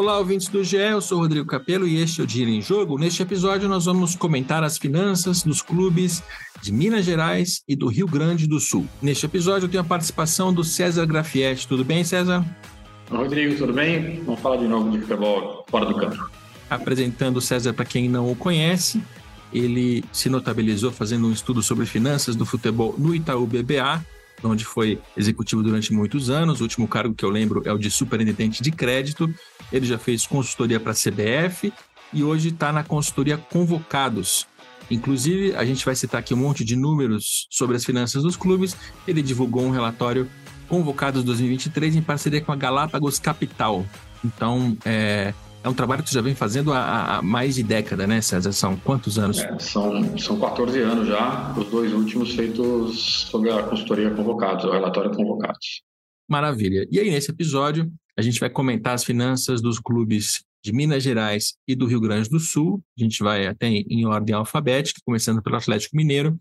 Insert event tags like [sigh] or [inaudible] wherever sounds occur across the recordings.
Olá, ouvintes do GE, eu sou Rodrigo Capello e este é o Dinheiro em Jogo. Neste episódio, nós vamos comentar as finanças dos clubes de Minas Gerais e do Rio Grande do Sul. Neste episódio, eu tenho a participação do César Grafietti. Tudo bem, César? Rodrigo, tudo bem? Vamos falar de novo de futebol fora do campo. Apresentando o César para quem não o conhece, ele se notabilizou fazendo um estudo sobre finanças do futebol no Itaú BBA, onde foi executivo durante muitos anos. O último cargo que eu lembro é o de superintendente de crédito. Ele já fez consultoria para a CBF e hoje está na consultoria Convocados. Inclusive, a gente vai citar aqui um monte de números sobre as finanças dos clubes. Ele divulgou um relatório Convocados 2023 em parceria com a Galápagos Capital. Então, é, é um trabalho que você já vem fazendo há, há mais de década, né, César? São quantos anos? É, são, são 14 anos já, os dois últimos feitos sob a consultoria Convocados, o relatório Convocados. Maravilha. E aí, nesse episódio, a gente vai comentar as finanças dos clubes de Minas Gerais e do Rio Grande do Sul. A gente vai até em ordem alfabética, começando pelo Atlético Mineiro.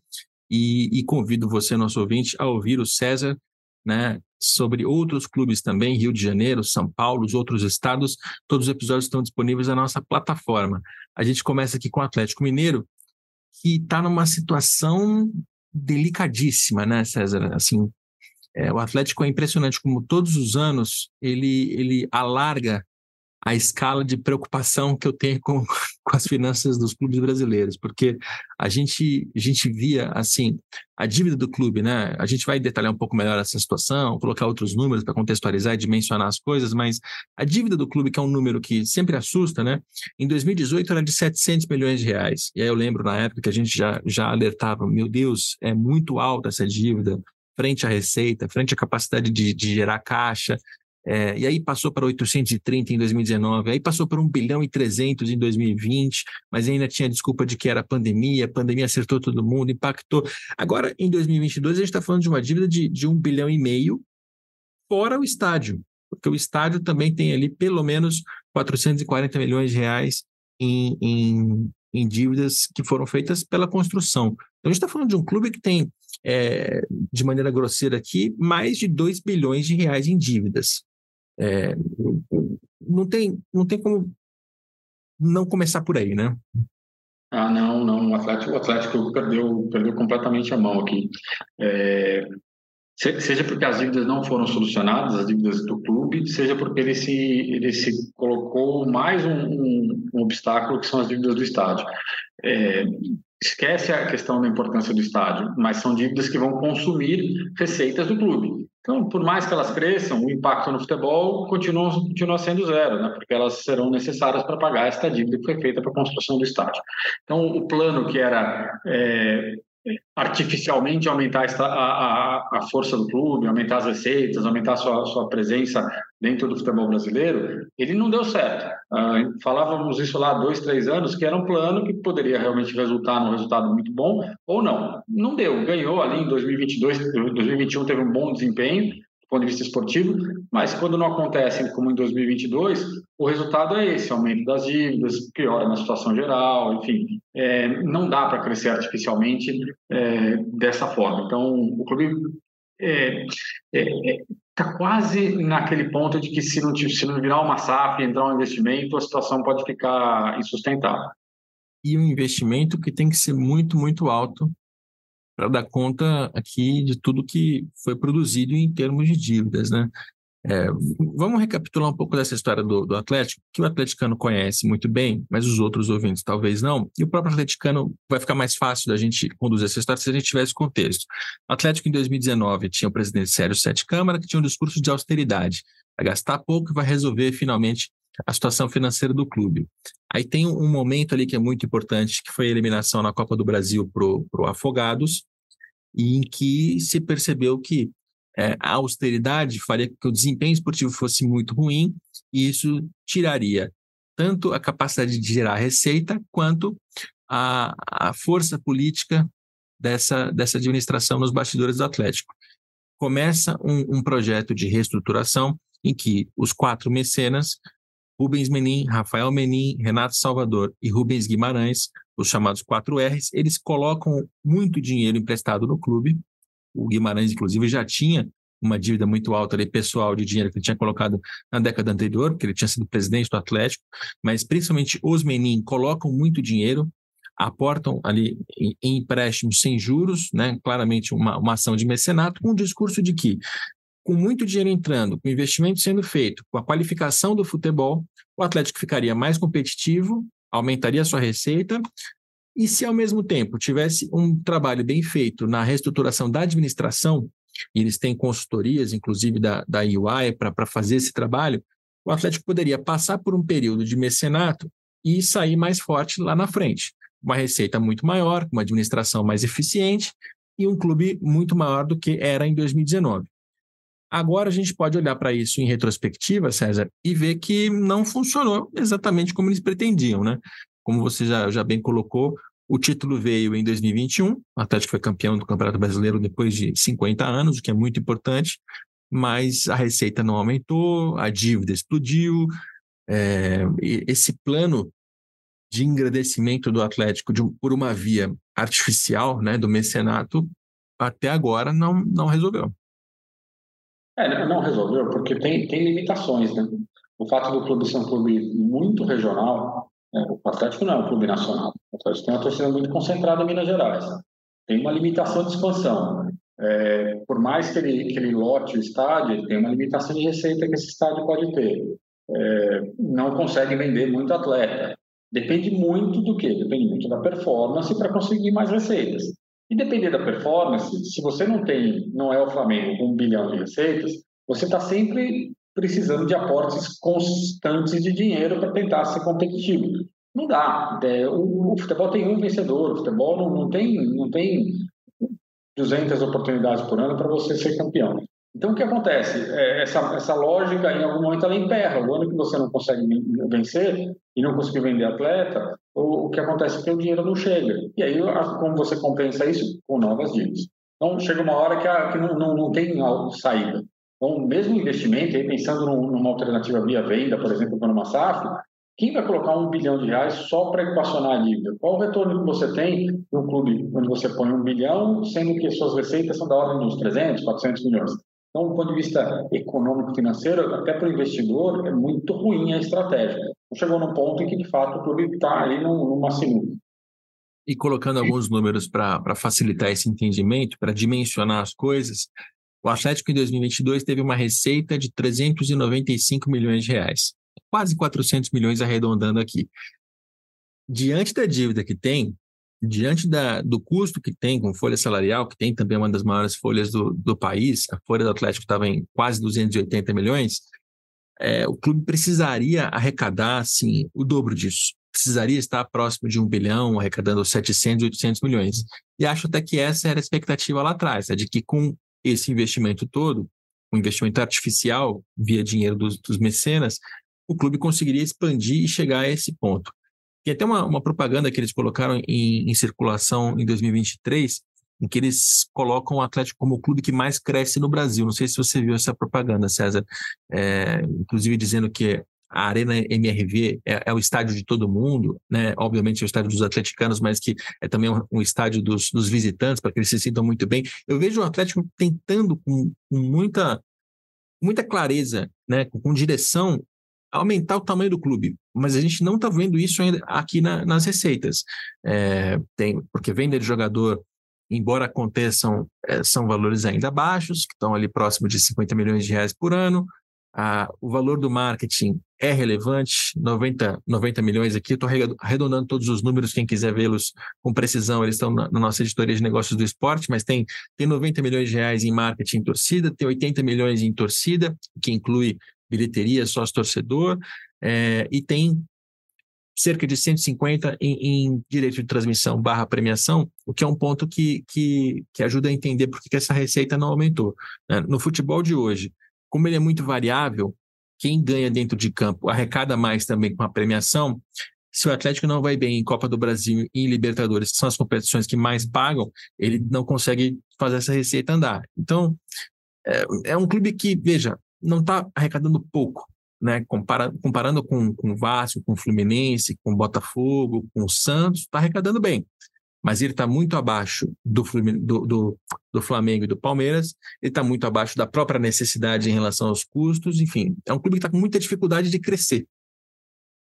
E, e convido você, nosso ouvinte, a ouvir o César né, sobre outros clubes também, Rio de Janeiro, São Paulo, os outros estados. Todos os episódios estão disponíveis na nossa plataforma. A gente começa aqui com o Atlético Mineiro, que está numa situação delicadíssima, né, César? Assim, é, o Atlético é impressionante como todos os anos ele, ele alarga a escala de preocupação que eu tenho com, [laughs] com as finanças dos clubes brasileiros, porque a gente, a gente via, assim, a dívida do clube, né? A gente vai detalhar um pouco melhor essa situação, colocar outros números para contextualizar e dimensionar as coisas, mas a dívida do clube, que é um número que sempre assusta, né? Em 2018 era de 700 milhões de reais. E aí eu lembro na época que a gente já, já alertava, meu Deus, é muito alta essa dívida, frente à receita, frente à capacidade de, de gerar caixa, é, e aí passou para 830 em 2019, aí passou para 1 bilhão e 300 em 2020, mas ainda tinha a desculpa de que era pandemia, a pandemia acertou todo mundo, impactou. Agora, em 2022, a gente está falando de uma dívida de, de 1 bilhão e meio, fora o estádio, porque o estádio também tem ali pelo menos 440 milhões de reais em, em, em dívidas que foram feitas pela construção. Então, a gente está falando de um clube que tem, é, de maneira grosseira aqui, mais de 2 bilhões de reais em dívidas. É, não, tem, não tem como não começar por aí, né? Ah, não, não. O Atlético, o Atlético perdeu, perdeu completamente a mão aqui. É, seja porque as dívidas não foram solucionadas, as dívidas do clube, seja porque ele se, ele se colocou mais um, um, um obstáculo que são as dívidas do estádio. É, esquece a questão da importância do estádio, mas são dívidas que vão consumir receitas do clube. Então, por mais que elas cresçam, o impacto no futebol continua, continua sendo zero, né? porque elas serão necessárias para pagar esta dívida que foi feita para a construção do estádio. Então, o plano que era é, artificialmente aumentar a, a, a, força do clube, aumentar as receitas, aumentar a sua, sua presença dentro do futebol brasileiro, ele não deu certo. Uh, falávamos isso lá há dois, três anos, que era um plano que poderia realmente resultar num resultado muito bom, ou não. Não deu, ganhou ali em 2022, 2021 teve um bom desempenho, ponto de vista esportivo, mas quando não acontece como em 2022, o resultado é esse, aumento das dívidas, piora na situação geral, enfim, é, não dá para crescer artificialmente é, dessa forma. Então, o clube está é, é, é, quase naquele ponto de que se não, se não virar uma SAF, entrar um investimento, a situação pode ficar insustentável. E um investimento que tem que ser muito, muito alto para dar conta aqui de tudo que foi produzido em termos de dívidas, né? É, vamos recapitular um pouco dessa história do, do, Atlético, que o atleticano conhece muito bem, mas os outros ouvintes talvez não. E o próprio atleticano vai ficar mais fácil da gente conduzir essa história se a gente tivesse contexto. O Atlético, em 2019, tinha o presidente Sérgio Sete Câmara, que tinha um discurso de austeridade. Vai gastar pouco e vai resolver finalmente a situação financeira do clube. Aí tem um momento ali que é muito importante, que foi a eliminação na Copa do Brasil para o Afogados, e em que se percebeu que é, a austeridade faria com que o desempenho esportivo fosse muito ruim e isso tiraria tanto a capacidade de gerar receita quanto a, a força política dessa, dessa administração nos bastidores do Atlético. Começa um, um projeto de reestruturação em que os quatro mecenas Rubens Menin, Rafael Menin, Renato Salvador e Rubens Guimarães, os chamados 4Rs, eles colocam muito dinheiro emprestado no clube. O Guimarães, inclusive, já tinha uma dívida muito alta ali, pessoal de dinheiro que ele tinha colocado na década anterior, porque ele tinha sido presidente do Atlético, mas principalmente os Menin colocam muito dinheiro, aportam ali em, em empréstimos sem juros, né? claramente uma, uma ação de mecenato, com o discurso de que com muito dinheiro entrando, com investimento sendo feito, com a qualificação do futebol, o Atlético ficaria mais competitivo, aumentaria sua receita, e se ao mesmo tempo tivesse um trabalho bem feito na reestruturação da administração, e eles têm consultorias, inclusive da, da UI, para fazer esse trabalho, o Atlético poderia passar por um período de mecenato e sair mais forte lá na frente. Uma receita muito maior, uma administração mais eficiente e um clube muito maior do que era em 2019. Agora a gente pode olhar para isso em retrospectiva, César, e ver que não funcionou exatamente como eles pretendiam, né? Como você já, já bem colocou, o título veio em 2021, o Atlético foi campeão do Campeonato Brasileiro depois de 50 anos, o que é muito importante, mas a receita não aumentou, a dívida explodiu, é, esse plano de engrandecimento do Atlético de, por uma via artificial, né, do mecenato, até agora não, não resolveu. É, não resolveu, porque tem, tem limitações, né? O fato do clube ser um clube muito regional, é, o Atlético não é um clube nacional. O Atlético tem uma torcida muito concentrada em Minas Gerais. Tem uma limitação de expansão. É, por mais que ele, que ele lote o estádio, ele tem uma limitação de receita que esse estádio pode ter. É, não consegue vender muito atleta. Depende muito do quê? Depende muito da performance para conseguir mais receitas. E depender da performance, se você não tem, não é o Flamengo com um bilhão de receitas, você está sempre precisando de aportes constantes de dinheiro para tentar ser competitivo. Não dá. É, o, futebol tem um vencedor, o futebol não, não, tem, não tem 200 oportunidades por ano para você ser campeão. Então, o que acontece? É, essa, essa lógica, em algum momento, ela emperra. O ano que você não consegue vencer e não conseguir vender atleta, o, o que acontece é que o dinheiro não chega. E aí, como você compensa isso? Com novas dívidas. Então, chega uma hora que, a, que não, não, não tem saída. Então, mesmo investimento, aí pensando numa alternativa via venda, por exemplo, para uma SAF, quem vai colocar um bilhão de reais só para equacionar a dívida? Qual o retorno que você tem no clube onde você põe um bilhão, sendo que suas receitas são da ordem dos 300, 400 milhões? Então, do ponto de vista econômico financeiro, até para o investidor, é muito ruim a estratégia. Então, chegou num ponto em que, de fato, o clube está aí numa sinuca. E colocando alguns números para facilitar esse entendimento, para dimensionar as coisas, o Atlético em 2022 teve uma receita de 395 milhões de reais, quase 400 milhões arredondando aqui. Diante da dívida que tem, diante da, do custo que tem com folha salarial, que tem também uma das maiores folhas do, do país, a folha do Atlético estava em quase 280 milhões, é, o clube precisaria arrecadar assim, o dobro disso. Precisaria estar próximo de um bilhão, arrecadando 700, 800 milhões. E acho até que essa era a expectativa lá atrás, é de que com esse investimento todo, um investimento artificial via dinheiro dos, dos mecenas, o clube conseguiria expandir e chegar a esse ponto. Tem até uma, uma propaganda que eles colocaram em, em, circulação em 2023, em que eles colocam o Atlético como o clube que mais cresce no Brasil. Não sei se você viu essa propaganda, César. É, inclusive dizendo que a Arena MRV é, é, o estádio de todo mundo, né? Obviamente é o estádio dos atleticanos, mas que é também um, um estádio dos, dos visitantes, para que eles se sintam muito bem. Eu vejo o Atlético tentando com, com muita, muita clareza, né? com, com direção, aumentar o tamanho do clube, mas a gente não está vendo isso ainda aqui na, nas receitas. É, tem, porque venda de jogador, embora aconteçam, é, são valores ainda baixos, que estão ali próximo de 50 milhões de reais por ano. O valor do marketing é relevante, 90, 90 milhões aqui. Estou arredondando todos os números, quem quiser vê-los com precisão, eles estão na, na, nossa editoria de negócios do esporte, mas tem, tem 90 milhões de reais em marketing em torcida, tem 80 milhões em torcida, que inclui bilheteria, sócio-torcedor, é, e tem cerca de 150 em, em, direito de transmissão barra premiação, o que é um ponto que, que, que ajuda a entender por que essa receita não aumentou. Né? No futebol de hoje, como ele é muito variável, quem ganha dentro de campo arrecada mais também com a premiação. Se o Atlético não vai bem em Copa do Brasil e em Libertadores, que são as competições que mais pagam, ele não consegue fazer essa receita andar. Então, é, é um clube que, veja, não está arrecadando pouco, né? Compara, comparando com, com o Vasco, com o Fluminense, com o Botafogo, com o Santos, está arrecadando bem. Mas ele está muito abaixo do, do, do, do Flamengo e do Palmeiras, ele está muito abaixo da própria necessidade em relação aos custos, enfim, é um clube que está com muita dificuldade de crescer.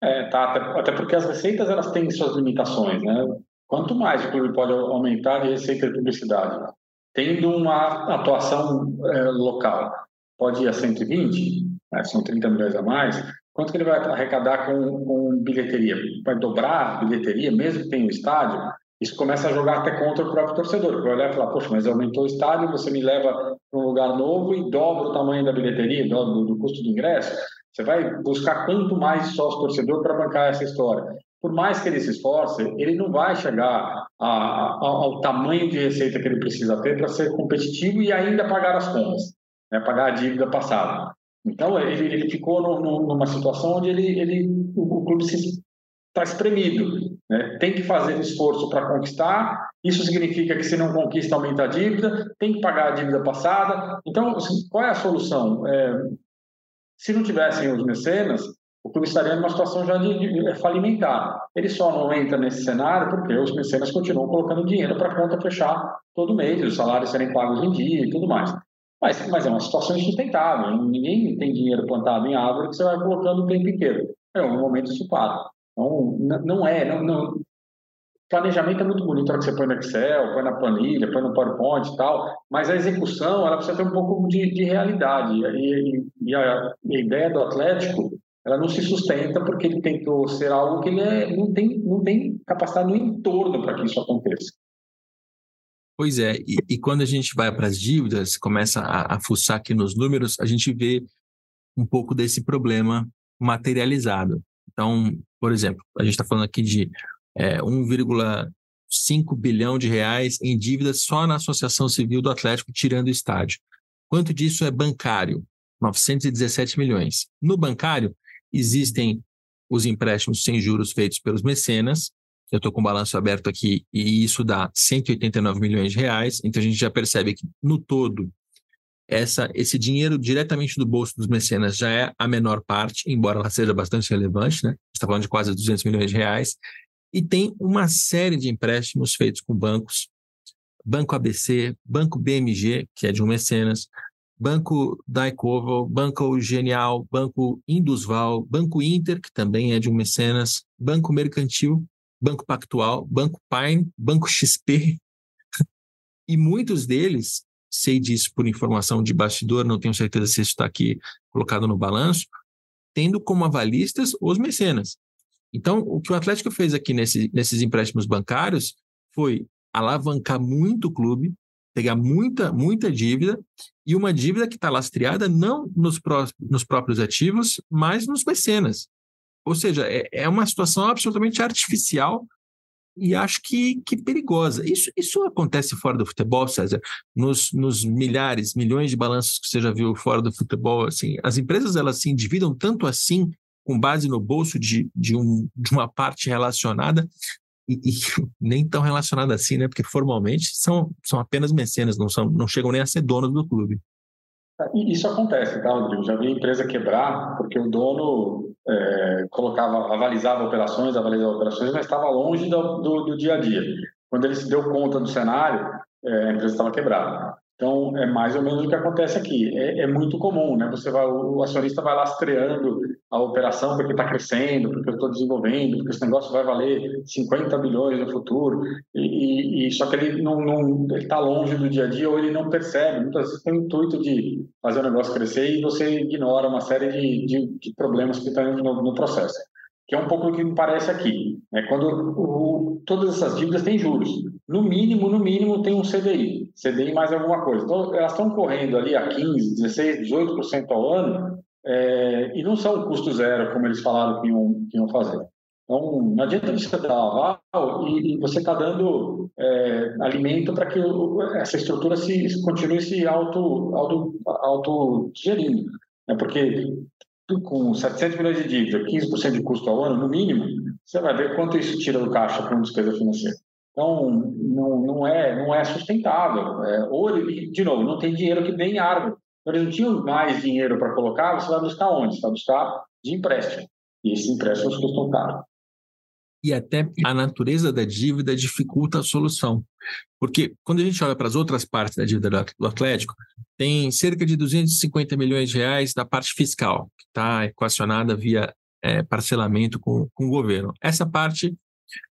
É, tá, até, até porque as receitas elas têm suas limitações, né? Quanto mais o clube pode aumentar de receita de publicidade, tendo uma atuação é, local, pode ir a 120, né, são 30 milhões a mais, quanto que ele vai arrecadar com, com bilheteria? Vai dobrar a bilheteria, mesmo que tenha um estádio? Isso começa a jogar até contra o próprio torcedor, vai olhar e falar, poxa, mas aumentou o estádio, você me leva para um lugar novo e dobra o tamanho da bilheteria, do, do custo do ingresso. Você vai buscar quanto mais sócio torcedor para bancar essa história. Por mais que ele se esforce, ele não vai chegar a, a, ao tamanho de receita que ele precisa ter para ser competitivo e ainda pagar as contas, né, pagar a dívida passada. Então, ele, ele ficou no, no, numa situação onde ele, ele, o, o clube está espremido. Né? Tem que fazer esforço para conquistar. Isso significa que, se não conquista, aumenta a dívida. Tem que pagar a dívida passada. Então, assim, qual é a solução? É, se não tivessem os mecenas, o clube estaria numa situação já de, de falimentar. Ele só não entra nesse cenário porque os mecenas continuam colocando dinheiro para a conta fechar todo mês, os salários serem pagos em dia e tudo mais. Mas, mas é uma situação insustentável. Ninguém tem dinheiro plantado em árvore que você vai colocando o tempo inteiro. É um momento isso. Então, não é. Não, não, planejamento é muito bonito, hora que você põe no Excel, põe na planilha, põe no PowerPoint e tal, mas a execução, ela precisa ter um pouco de, de realidade. E, e a, a, ideia do Atlético, ela não se sustenta porque ele tentou ser algo que ele é, não, tem, não tem capacidade no entorno para que isso aconteça. Pois é, e, e, quando a gente vai para as dívidas, começa a, a fuçar aqui nos números, a gente vê um pouco desse problema materializado. Então, por exemplo, a gente está falando aqui de é, 1,5 bilhão de reais em dívidas só na Associação Civil do Atlético, tirando o estádio. Quanto disso é bancário? 917 milhões. No bancário, existem os empréstimos sem juros feitos pelos mecenas. Eu estou com o balanço aberto aqui e isso dá 189 milhões de reais. Então a gente já percebe que, no todo, essa, esse dinheiro diretamente do bolso dos mecenas já é a menor parte, embora ela seja bastante relevante, né? está falando de quase 200 milhões de reais. E tem uma série de empréstimos feitos com bancos, Banco ABC, Banco BMG, que é de um mecenas, Banco Daikovo, Banco Genial, Banco Indusval, Banco Inter, que também é de um mecenas, Banco Mercantil, Banco Pactual, Banco Pine, Banco XP. [laughs] e muitos deles, sei disso por informação de bastidor, não tenho certeza se isso está aqui colocado no balanço, tendo como avalistas os mecenas. Então, o que o Atlético fez aqui nesse, nesses empréstimos bancários foi alavancar muito o clube, pegar muita, muita dívida, e uma dívida que está lastreada não nos, pró nos próprios ativos, mas nos mecenas. Ou seja, é, é uma situação absolutamente artificial e acho que, que perigosa. Isso, isso acontece fora do futebol, César? Nos, nos milhares, milhões de balanços que você já viu fora do futebol, assim, as empresas elas se endividam tanto assim com base no bolso de, de, um, de uma parte relacionada, e, e, [laughs] nem tão relacionada assim, né? Porque formalmente são, são apenas mecenas, não, são, não chegam nem a ser donos do clube. Isso acontece, tá, Rodrigo? Já vi empresa quebrar porque o dono é, colocava, avalizava operações, avalizava operações, mas estava longe do, do, do, dia a dia. Quando ele se deu conta do cenário, é, a empresa estava quebrada. Então, é mais ou menos o que acontece aqui. É, é muito comum, né? Você vai, o acionista vai lastreando a operação porque está crescendo, porque eu estou desenvolvendo, porque esse negócio vai valer 50 bilhões no futuro, e, e só que ele não está longe do dia a dia ou ele não percebe. Muitas vezes tem o intuito de fazer o negócio crescer e você ignora uma série de, de, de problemas que estão no, no processo que é um pouco o que me parece aqui. Né? Quando o, todas essas dívidas têm juros. No mínimo, no mínimo, tem um CDI. CDI mais alguma coisa. Então, elas estão correndo ali a 15%, 16%, 18% ao ano é, e não são custo zero, como eles falaram que iam, que iam fazer. Então, não adianta você dar aval e, e você está dando é, alimento para que o, essa estrutura se, continue se auto, auto, auto. Né? Porque com 700 milhões de dívida, 15% de custo ao ano, no mínimo, você vai ver quanto isso tira do caixa para uma despesa financeira. Então, não, não, é, não é sustentável. É, ou, de novo, não tem dinheiro que nem árvore. Então, eles não tinham mais dinheiro para colocar, você vai buscar onde? Você vai buscar de empréstimo. E esses empréstimos custam caro. e até a natureza da dívida dificulta a solução. Porque quando a gente olha para as outras partes da dívida do Atlético, tem cerca de 250 milhões de reais da parte fiscal, que está equacionada via é, parcelamento com, com o governo. Essa parte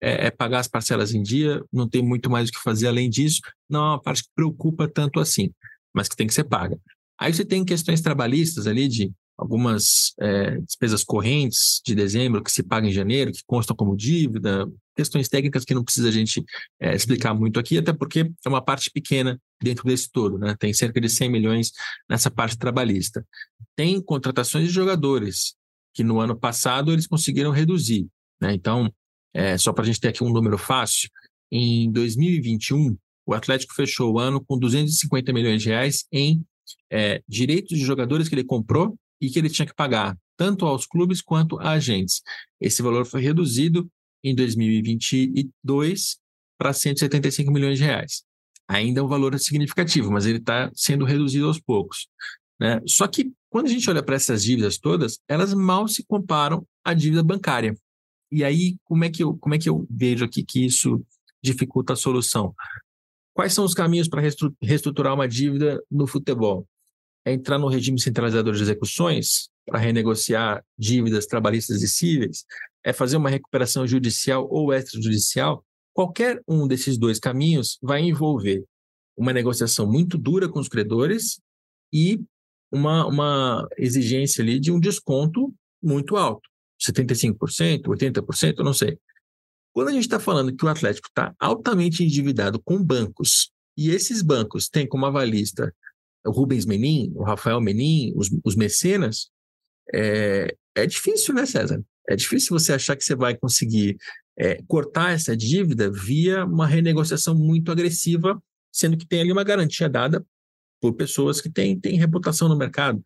é, é, pagar as parcelas em dia, não tem muito mais o que fazer além disso, não é uma parte que preocupa tanto assim, mas que tem que ser paga. Aí você tem questões trabalhistas ali de algumas é, despesas correntes de dezembro que se pagam em janeiro, que constam como dívida, questões técnicas que não precisa a gente é, explicar muito aqui, até porque é uma parte pequena dentro desse todo, né? Tem cerca de 100 milhões nessa parte trabalhista. Tem contratações de jogadores, que no ano passado eles conseguiram reduzir, né? Então, é, só para a gente ter aqui um número fácil, em 2021, o Atlético fechou o ano com 250 milhões de reais em é, direitos de jogadores que ele comprou e que ele tinha que pagar tanto aos clubes quanto a agentes. Esse valor foi reduzido em 2022 para 175 milhões de reais. Ainda é um valor significativo, mas ele está sendo reduzido aos poucos. Né? Só que quando a gente olha para essas dívidas todas, elas mal se comparam à dívida bancária. E aí, como é que eu, como é que eu vejo aqui que isso dificulta a solução? Quais são os caminhos para reestruturar uma dívida no futebol? é entrar no regime centralizador de execuções para renegociar dívidas trabalhistas e cíveis, é fazer uma recuperação judicial ou extrajudicial, qualquer um desses dois caminhos vai envolver uma negociação muito dura com os credores e uma, uma exigência ali de um desconto muito alto, 75%, 80%, não sei. Quando a gente está falando que o Atlético está altamente endividado com bancos e esses bancos têm como avalista o Rubens Menin, o Rafael Menin, os, os mecenas, é, é difícil, né, César? É difícil você achar que você vai conseguir é, cortar essa dívida via uma renegociação muito agressiva, sendo que tem ali uma garantia dada por pessoas que têm, têm reputação no mercado.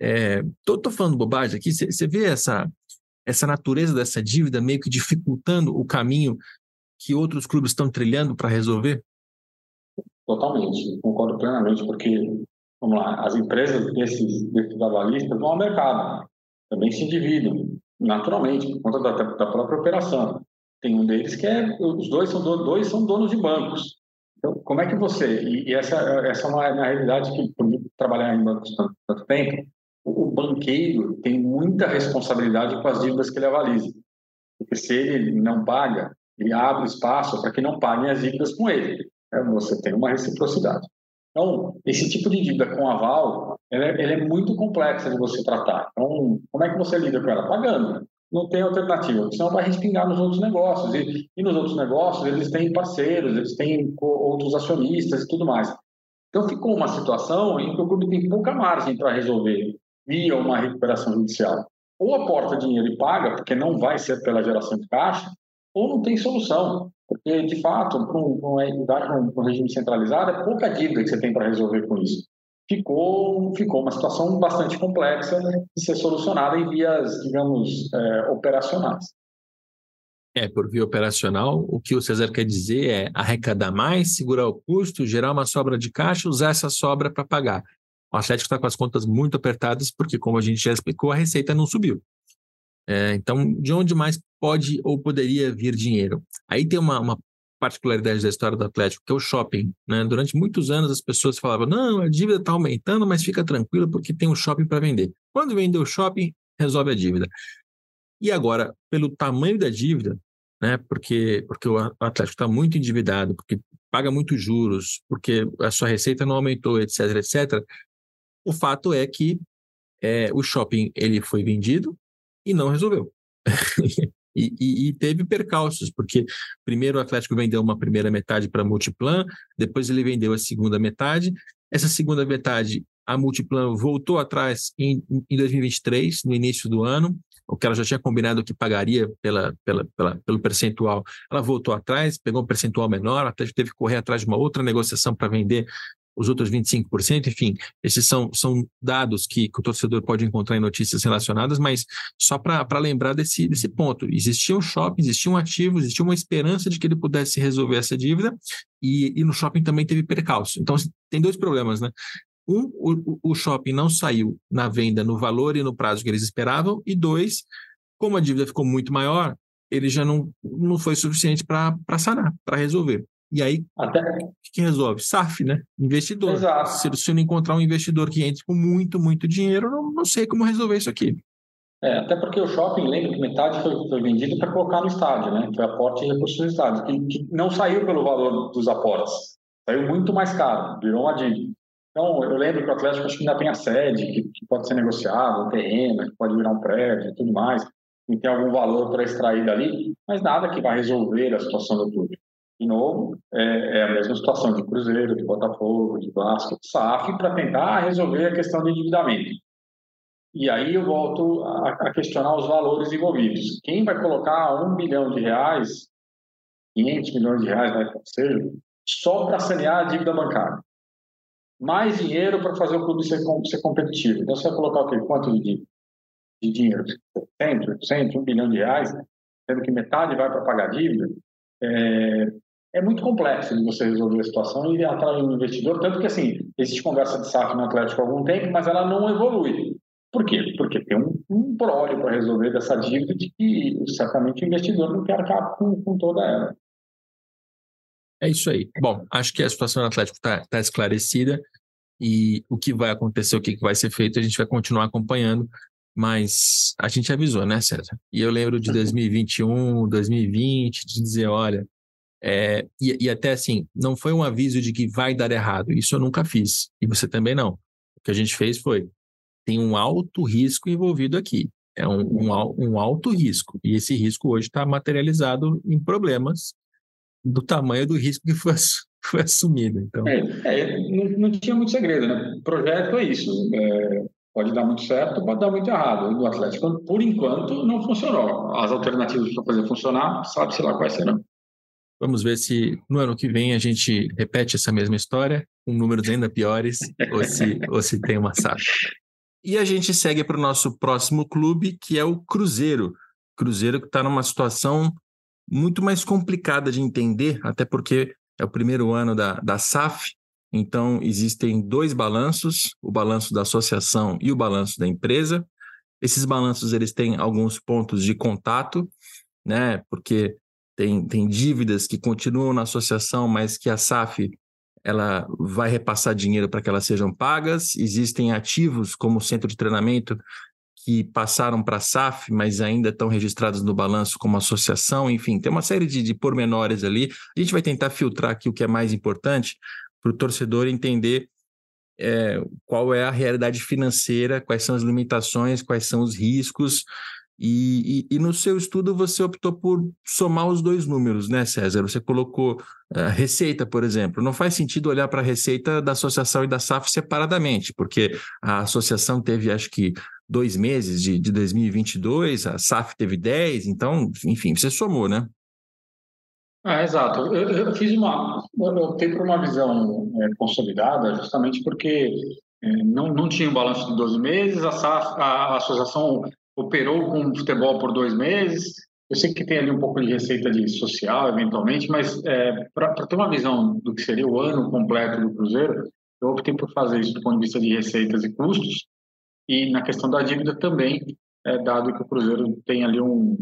Estou é, falando bobagem aqui, você vê essa, essa natureza dessa dívida meio que dificultando o caminho que outros clubes estão trilhando para resolver? Totalmente, concordo plenamente, porque vamos lá, as empresas desses, desses avalistas vão ao mercado, também se endividam, naturalmente, por conta da, da própria operação. Tem um deles que é, os dois são, dois são donos de bancos. Então, como é que você, e, e essa, essa é uma, uma realidade que, por trabalhar em bancos tanto, tanto tempo, o, banqueiro tem muita responsabilidade com as dívidas que ele avaliza. Porque se ele não paga, ele abre espaço para que não paguem as dívidas com ele. É, você tem uma reciprocidade. Então, esse tipo de dívida com aval, ela é, ela é, muito complexa de você tratar. Então, como é que você lida com ela? Pagando. Não tem alternativa, senão vai respingar nos outros negócios. E, e nos outros negócios, eles têm parceiros, eles têm outros acionistas e tudo mais. Então, ficou uma situação em que o clube tem pouca margem para resolver via uma recuperação judicial. Ou aporta dinheiro e paga, porque não vai ser pela geração de caixa, ou não tem solução. Porque, de fato, para uma entidade, um regime centralizado, é pouca dívida que você tem para resolver com isso. Ficou, ficou uma situação bastante complexa de ser solucionada em vias, digamos, é, operacionais. É, por via operacional, o que o César quer dizer é arrecadar mais, segurar o custo, gerar uma sobra de caixa, usar essa sobra para pagar. O Atlético está com as contas muito apertadas, porque, como a gente já explicou, a receita não subiu. É, então, de onde mais pode ou poderia vir dinheiro? Aí tem uma, uma particularidade da história do Atlético, que é o shopping. Né? Durante muitos anos as pessoas falavam: não, a dívida está aumentando, mas fica tranquilo porque tem um shopping para vender. Quando vender o shopping, resolve a dívida. E agora, pelo tamanho da dívida, né? porque, porque o Atlético está muito endividado, porque paga muitos juros, porque a sua receita não aumentou, etc, etc. O fato é que é, o shopping ele foi vendido, e não resolveu. [laughs] e, e, e, teve percalços, porque primeiro o Atlético vendeu uma primeira metade para a Multiplan, depois ele vendeu a segunda metade. Essa segunda metade, a Multiplan voltou atrás em, em 2023, no início do ano, o que ela já tinha combinado que pagaria pela, pela, pela, pelo percentual, ela voltou atrás, pegou um percentual menor, Atlético teve que correr atrás de uma outra negociação para vender os outros 25%, enfim, esses são, são dados que, o torcedor pode encontrar em notícias relacionadas, mas só para lembrar desse, desse ponto. Existia um shopping, existia um ativo, existia uma esperança de que ele pudesse resolver essa dívida, e, e no shopping também teve percalço. Então, tem dois problemas, né? Um, o, o shopping não saiu na venda no valor e no prazo que eles esperavam, e dois, como a dívida ficou muito maior, ele já não, não foi suficiente para sanar, para resolver. E aí, Até... o que resolve? SAF, né? Investidor. Exato. Se, se não encontrar um investidor que entre com muito, muito dinheiro, não, não sei como resolver isso aqui. É, até porque o shopping, lembra que metade foi, foi vendido para colocar no estádio, né? Foi aporte e recursos do estádio, que, que, não saiu pelo valor dos aportes, saiu muito mais caro, virou uma dívida. Então, eu lembro que o Atlético acho que ainda tem a sede, que, que pode ser negociável, o terreno, que pode virar um prédio e tudo mais, e tem algum valor para extrair dali, mas nada que vai resolver a situação do clube. De novo, é, é a mesma situação de Cruzeiro, de Botafogo, de Vasco, de SAF, para tentar resolver a questão do endividamento. E aí eu volto a, a, questionar os valores envolvidos. Quem vai colocar um bilhão de reais, 500 milhões de reais, vai ser, só para sanear a dívida bancária? Mais dinheiro para fazer o clube ser, ser competitivo. Então você vai colocar o quê? Quanto de, de dinheiro? 100, 800, 1 bilhão de reais, sendo que metade vai para pagar dívida? É, é muito complexo de você resolver a situação e atrair um investidor, tanto que assim, existe conversa de SAF no Atlético há algum tempo, mas ela não evolui. Por quê? Porque tem um, um brolho para resolver dessa dívida de que certamente o investidor não quer acabar com, com toda ela. É isso aí. Bom, acho que a situação do Atlético está tá esclarecida e o que vai acontecer, o que vai ser feito, a gente vai continuar acompanhando, mas a gente avisou, né, César? E eu lembro de [laughs] 2021, 2020, de dizer, olha, é, e, e, até assim, não foi um aviso de que vai dar errado, isso eu nunca fiz, e você também não. O que a gente fez foi, tem um alto risco envolvido aqui. É um, um, um alto risco. E esse risco hoje está materializado em problemas do tamanho do risco que foi, [laughs] foi assumido. Então... É, é, não, não, tinha muito segredo, né? O projeto é isso. É, pode dar muito certo, pode dar muito errado. O do Atlético, por enquanto, não funcionou. As alternativas para fazer funcionar, sabe-se lá quais serão. Vamos ver se no ano que vem a gente repete essa mesma história, com números ainda piores, ou se, ou se tem uma SAF. E a gente segue para o nosso próximo clube, que é o Cruzeiro. Cruzeiro que está numa situação muito mais complicada de entender, até porque é o primeiro ano da, da SAF, então existem dois balanços, o balanço da associação e o balanço da empresa. Esses balanços eles têm alguns pontos de contato, né? Porque tem, tem dívidas que continuam na associação, mas que a SAF ela vai repassar dinheiro para que elas sejam pagas. Existem ativos como o centro de treinamento que passaram para a SAF, mas ainda estão registrados no balanço como associação. Enfim, tem uma série de, de pormenores ali. A gente vai tentar filtrar aqui o que é mais importante para o torcedor entender é, qual é a realidade financeira, quais são as limitações, quais são os riscos e, e, e, no seu estudo você optou por somar os dois números, né, César? Você colocou a uh, receita, por exemplo. Não faz sentido olhar para a receita da associação e da SAF separadamente, porque a associação teve, acho que, dois meses de, de 2022, a SAF teve 10, então, enfim, você somou, né? Ah, exato. Eu, eu fiz uma. Eu optei por uma visão é, consolidada, justamente porque é, não, não tinha um balanço de 12 meses, a, SAF, a associação operou com futebol por dois meses. Eu sei que tem ali um pouco de receita de social, eventualmente, mas é, para ter uma visão do que seria o ano completo do Cruzeiro, eu optei por fazer isso do ponto de vista de receitas e custos. E na questão da dívida também, é, dado que o Cruzeiro tem ali um,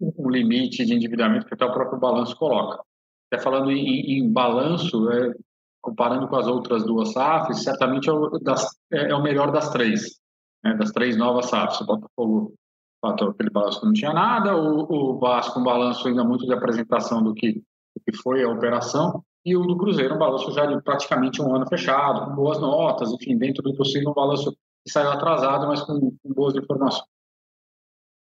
um limite de endividamento que até o próprio balanço coloca. Até falando em, em balanço, é, comparando com as outras duas SAFs, certamente é o, das, é, é o melhor das três né, das três novas SAFs. O Botafogo fatou aquele balanço que não tinha nada, o, o Vasco um balanço ainda muito de apresentação do que, do que foi a operação, e o do Cruzeiro um balanço já de praticamente um ano fechado, com boas notas, enfim, dentro do possível um balanço que saiu atrasado, mas com, com boas informações.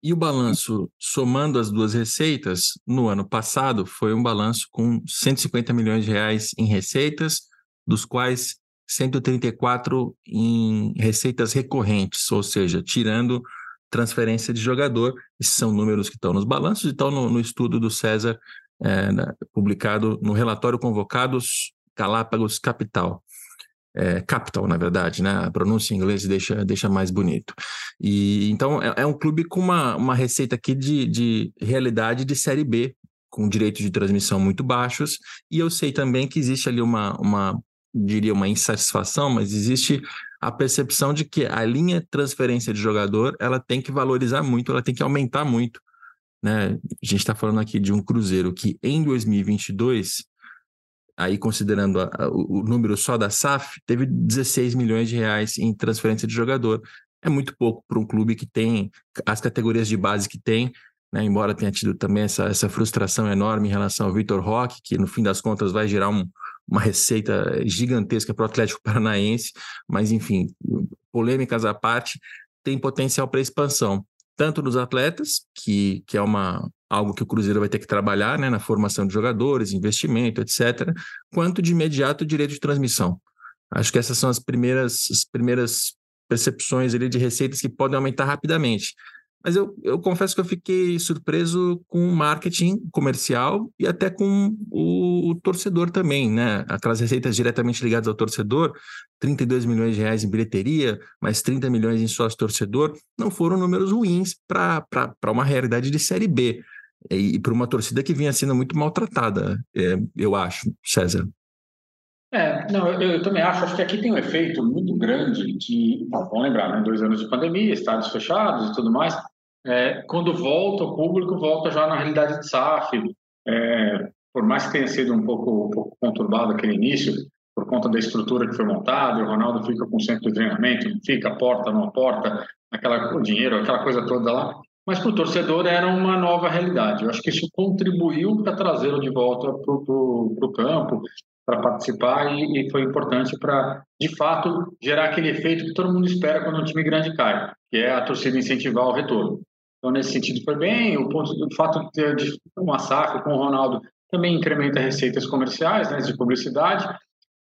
E o balanço, somando as duas receitas, no ano passado foi um balanço com 150 milhões de reais em receitas, dos quais 134 em receitas recorrentes, ou seja, tirando transferência de jogador. Esses são números que estão nos balanços e estão no, no estudo do César, é, na, publicado no relatório Convocados Galápagos Capital. É, capital, na verdade, né? A pronúncia em inglês deixa, deixa mais bonito. E então é, é um clube com uma, uma receita aqui de, de realidade de série B, com direitos de transmissão muito baixos, e eu sei também que existe ali uma, uma diria, uma insatisfação, mas existe a percepção de que a linha transferência de jogador ela tem que valorizar muito, ela tem que aumentar muito né? A gente está falando aqui de um Cruzeiro que em 2022, aí considerando a, a, o número só da SAF, teve 16 milhões de reais em transferência de jogador. É muito pouco para um clube que tem as categorias de base que tem, né? embora tenha tido também essa, essa frustração enorme em relação ao Vitor Roque, que no fim das contas vai gerar um, uma receita gigantesca para o Atlético Paranaense, mas enfim, polêmicas à parte, tem potencial para expansão, tanto nos atletas, que, que é uma, algo que o Cruzeiro vai ter que trabalhar né, na formação de jogadores, investimento, etc., quanto de imediato direito de transmissão. Acho que essas são as primeiras, as primeiras percepções ali de receitas que podem aumentar rapidamente. Mas eu, eu confesso que eu fiquei surpreso com o marketing comercial e até com o, o, torcedor também, né? Aquelas receitas diretamente ligadas ao torcedor, 32 milhões de reais em bilheteria, mais 30 milhões em sócio-torcedor, não foram números ruins para uma realidade de Série B. E, e para uma torcida que vinha sendo muito maltratada, é, eu acho, César. É, não, eu, eu, também acho, acho que aqui tem um efeito muito grande de, vamos lembrar, né, dois anos de pandemia, estádios fechados e tudo mais, é, quando volta o público, volta já na realidade de SAF. É, por mais que tenha sido um pouco, um pouco conturbado aquele início, por conta da estrutura que foi montada, o Ronaldo fica com o centro de treinamento, fica, porta, não porta, aquela, dinheiro, aquela coisa toda lá. Mas para o torcedor era uma nova realidade. Eu acho que isso contribuiu para trazê-lo de volta para o campo, para participar e, e, foi importante para, de fato, gerar aquele efeito que todo mundo espera quando um time grande cai, que é a torcida incentivar o retorno. Então, nesse sentido, foi bem. O, ponto, o fato de ter uma SAF com o Ronaldo também incrementa receitas comerciais, né, de publicidade.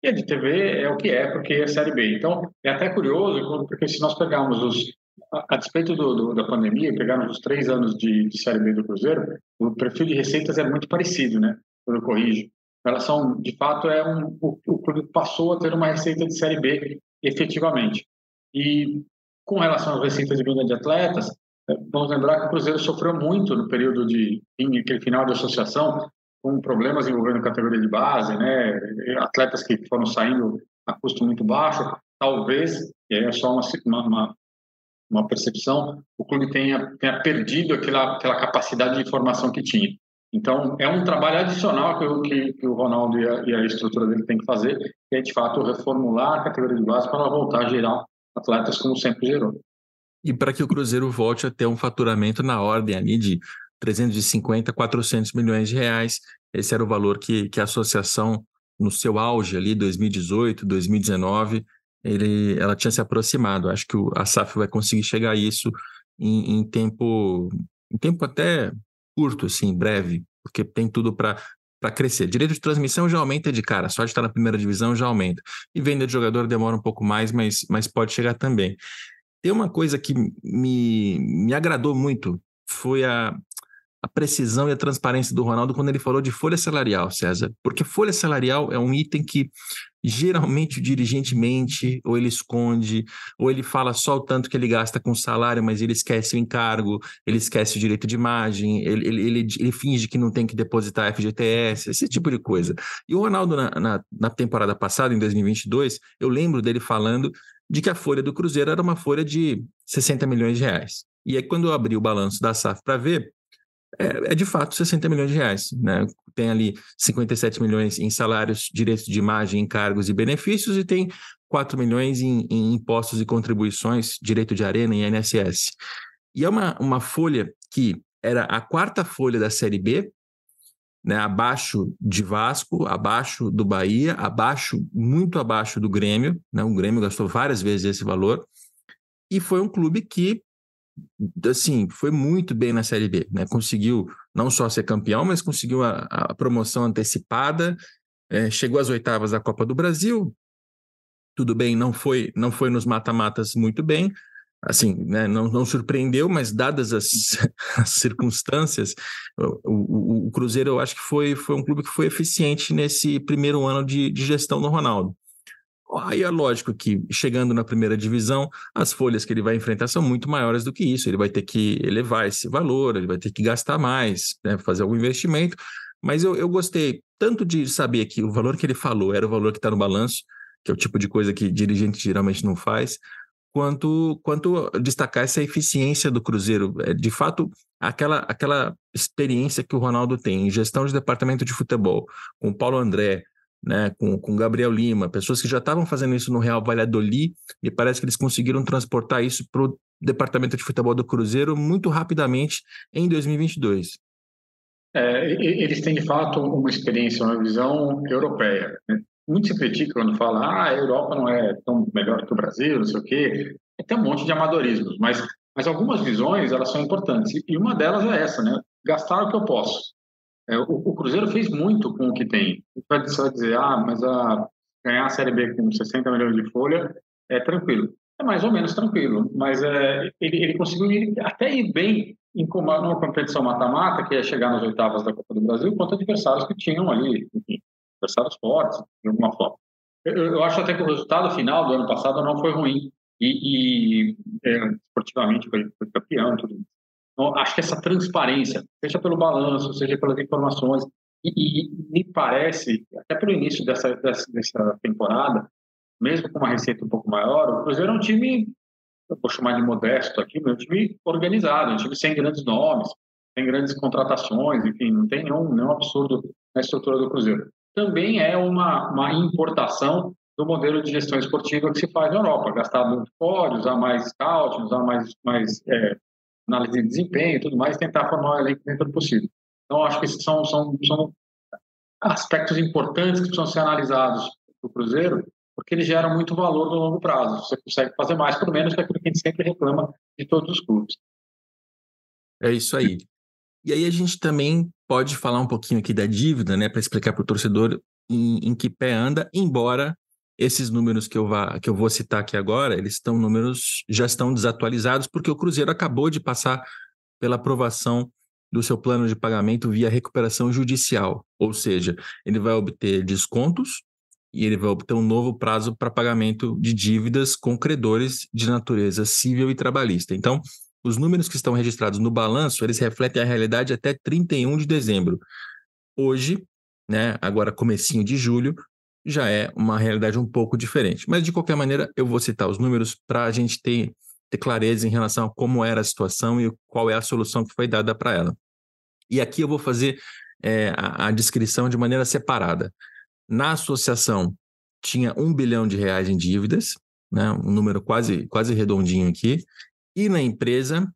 E a de TV é o que é, porque é Série B. Então, é até curioso, porque se nós pegarmos os. A, despeito do, do, da pandemia, pegarmos os três anos de, de Série B do Cruzeiro, o perfil de receitas é muito parecido, né? Quando eu corrijo. Elas são, de fato, é um, o, o clube passou a ter uma receita de Série B efetivamente. E com relação às receitas de venda de atletas, Vamos lembrar que o Cruzeiro sofreu muito no período de aquele final de associação, com problemas envolvendo categoria de base, né? Atletas que foram saindo a custo muito baixo. Talvez, e aí é só uma, uma, uma percepção, o clube tenha, tenha perdido aquela, aquela capacidade de formação que tinha. Então, é um trabalho adicional que, que, que o Ronaldo e a, e a, estrutura dele tem que fazer, que é, de fato, reformular a categoria de base para ela voltar a gerar atletas como sempre gerou e para que o Cruzeiro volte a ter um faturamento na ordem ali de 350, 400 milhões de reais. Esse era o valor que, que a associação, no seu auge ali, 2018, 2019, ele, ela tinha se aproximado. Acho que o, a SAF vai conseguir chegar a isso em, em tempo, em tempo até curto, assim, breve, porque tem tudo para para crescer. Direito de transmissão já aumenta de cara, só de estar na primeira divisão já aumenta. E venda de jogador demora um pouco mais, mas, mas pode chegar também. Tem uma coisa que me, me agradou muito, foi a, a precisão e a transparência do Ronaldo quando ele falou de folha salarial, César. Porque folha salarial é um item que geralmente o dirigente mente, ou ele esconde, ou ele fala só o tanto que ele gasta com salário, mas ele esquece o encargo, ele esquece o direito de imagem, ele, ele, ele, ele finge que não tem que depositar FGTS, esse tipo de coisa. E o Ronaldo, na, na, na temporada passada, em 2022, eu lembro dele falando de que a folha do Cruzeiro era uma folha de 60 milhões de reais. E aí, quando eu abri o balanço da SAF para ver, é, é, de fato 60 milhões de reais. Né? Tem ali 57 milhões em salários, direitos de imagem, encargos e benefícios, e tem 4 milhões em, em impostos e contribuições, direito de arena e INSS. E é uma, uma folha que era a quarta folha da Série B, né, abaixo de Vasco, abaixo do Bahia, abaixo, muito abaixo do Grêmio. Né, o Grêmio gastou várias vezes esse valor. E foi um clube que, assim, foi muito bem na Série B. Né, conseguiu não só ser campeão, mas conseguiu a, a promoção antecipada, é, chegou às oitavas da Copa do Brasil. Tudo bem, não foi, não foi nos mata-matas muito bem, assim, né, não, não surpreendeu, mas dadas as, [laughs] as circunstâncias, o, o, o, Cruzeiro eu acho que foi, foi um clube que foi eficiente nesse primeiro ano de, de gestão do Ronaldo. Aí é lógico que chegando na primeira divisão, as folhas que ele vai enfrentar são muito maiores do que isso. Ele vai ter que elevar esse valor, ele vai ter que gastar mais, né, fazer algum investimento. Mas eu, eu gostei tanto de saber que o valor que ele falou era o valor que está no balanço, que é o tipo de coisa que dirigente geralmente não faz, quanto, quanto destacar essa eficiência do Cruzeiro. É, de fato, aquela, aquela experiência que o Ronaldo tem em gestão de departamento de futebol, com o Paulo André, né, com, com Gabriel Lima, pessoas que já estavam fazendo isso no Real Valladolid, e parece que eles conseguiram transportar isso para o departamento de futebol do Cruzeiro muito rapidamente em 2022. É, eles têm de fato uma experiência, uma visão europeia. Né? Muito se critica quando fala ah, a Europa não é tão melhor que o Brasil, não sei o quê. Tem um monte de amadorismos, mas, mas algumas visões elas são importantes. E uma delas é essa, né? Gastar o que eu posso. É, o, o, Cruzeiro fez muito com o que tem. Você vai dizer, ah, mas a, ganhar a Série B com 60 milhões de folha é tranquilo. É mais ou menos tranquilo, mas é, ele, ele conseguiu ir, até ir bem em uma competição mata-mata, que é chegar nas oitavas da Copa do Brasil, contra adversários que tinham ali, enfim, adversários fortes, de alguma forma. Eu, eu, acho até que o resultado final do ano passado não foi ruim, e, e é, esportivamente foi, foi campeão tudo. Então, acho que essa transparência, seja pelo balanço, seja pelas informações, e, e me parece, até pelo início dessa, dessa, dessa, temporada, mesmo com uma receita um pouco maior, o Cruzeiro é um time, eu vou chamar de modesto aqui, mas é um time organizado, um time sem grandes nomes, sem grandes contratações, enfim, não tem nenhum, nenhum absurdo na estrutura do Cruzeiro. Também é uma, uma importação do modelo de gestão esportiva que se faz na Europa, gastar muito fora, usar mais scout, usar mais, mais é, análise de desempenho e tudo mais, tentar formar o elenco dentro do possível. Então, acho que esses são, são, são aspectos importantes que precisam ser analisados para o Cruzeiro, porque eles geram muito valor no longo prazo. Você consegue fazer mais por menos que aquilo que a gente sempre reclama de todos os clubes. É isso aí. E aí a gente também pode falar um pouquinho aqui da dívida, né, para explicar para o torcedor em, em, que pé anda, embora esses números que eu, vá, que eu vou citar aqui agora, eles estão números já estão desatualizados porque o Cruzeiro acabou de passar pela aprovação do seu plano de pagamento via recuperação judicial, ou seja, ele vai obter descontos e ele vai obter um novo prazo para pagamento de dívidas com credores de natureza civil e trabalhista. Então, os números que estão registrados no balanço, eles refletem a realidade até 31 de dezembro. Hoje, né, agora comecinho de julho, já é uma realidade um pouco diferente. Mas, de qualquer maneira, eu vou citar os números para a gente ter, ter clareza em relação a como era a situação e qual é a solução que foi dada para ela. E aqui eu vou fazer é, a, a descrição de maneira separada. Na associação, tinha um bilhão de reais em dívidas, né, um número quase, quase redondinho aqui, e na empresa,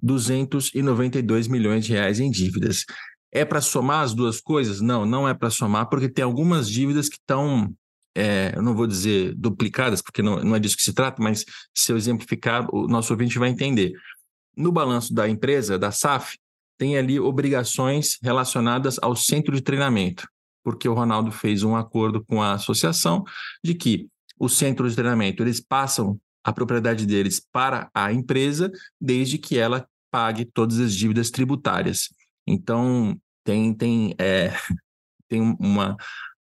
292 milhões de reais em dívidas. É para somar as duas coisas? Não, não é para somar, porque tem algumas dívidas que estão, é, eu não vou dizer duplicadas, porque não, não é disso que se trata, mas se eu exemplificar, o nosso ouvinte vai entender. No balanço da empresa, da SAF, tem ali obrigações relacionadas ao centro de treinamento, porque o Ronaldo fez um acordo com a associação de que o centro de treinamento eles passam a propriedade deles para a empresa, desde que ela pague todas as dívidas tributárias. Então, tem, tem, é, [laughs] tem uma,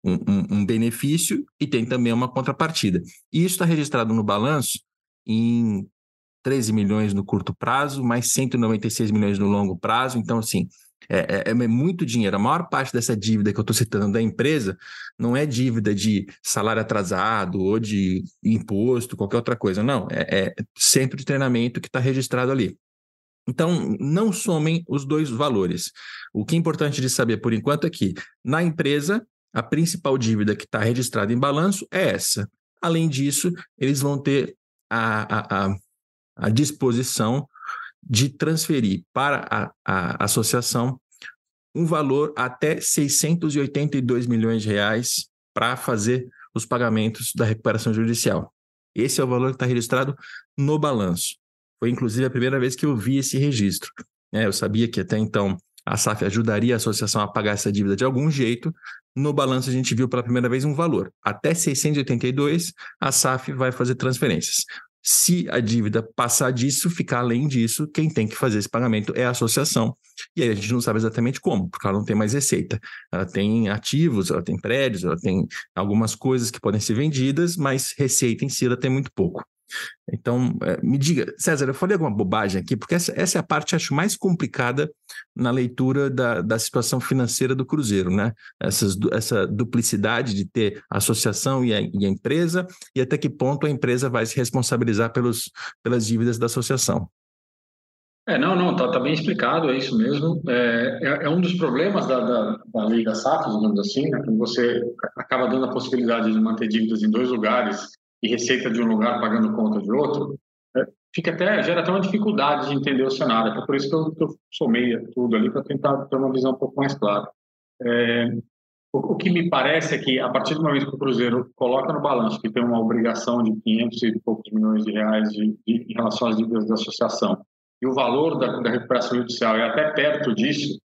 um, um, benefício e tem também uma contrapartida. E isso está registrado no balanço em 13 milhões no curto prazo, mais 196 milhões no longo prazo. Então, assim, é, é, é muito dinheiro. A maior parte dessa dívida que eu estou citando da empresa não é dívida de salário atrasado ou de imposto, qualquer outra coisa. Não, é, é centro de treinamento que está registrado ali. Então, não somem os dois valores. O que é importante de saber por enquanto é que, na empresa, a principal dívida que está registrada em balanço é essa. Além disso, eles vão ter a, a, a, a disposição de transferir para a, a associação um valor até 682 milhões de reais para fazer os pagamentos da recuperação judicial. Esse é o valor que está registrado no balanço. Foi inclusive a primeira vez que eu vi esse registro. É, eu sabia que até então a SAF ajudaria a associação a pagar essa dívida de algum jeito. No balanço a gente viu pela primeira vez um valor. Até 682, a SAF vai fazer transferências. Se a dívida passar disso, ficar além disso, quem tem que fazer esse pagamento é a associação. E aí a gente não sabe exatamente como, porque ela não tem mais receita. Ela tem ativos, ela tem prédios, ela tem algumas coisas que podem ser vendidas, mas receita em si ela tem muito pouco. Então, é, me diga, César, eu falei alguma bobagem aqui, porque essa, essa é a parte, acho, mais complicada na leitura da, da situação financeira do Cruzeiro, né? Essas, essa duplicidade de ter a associação e a, e a empresa, e até que ponto a empresa vai se responsabilizar pelos, pelas dívidas da associação. É, não, não, tá, tá bem explicado, é isso mesmo. É, é, é um dos problemas da, da, da, SAF, digamos assim, né? Quando você acaba dando a possibilidade de manter dívidas em dois lugares e receita de um lugar pagando conta de outro, é, fica até, gera até uma dificuldade de entender o cenário. É por isso que eu, que eu somei tudo ali para tentar ter uma visão um pouco mais clara. É, o, o, que me parece é que, a partir do momento que o Cruzeiro coloca no balanço que tem uma obrigação de 500 e poucos milhões de reais de, de, em relação às dívidas da associação, e o valor da, da recuperação judicial é até perto disso,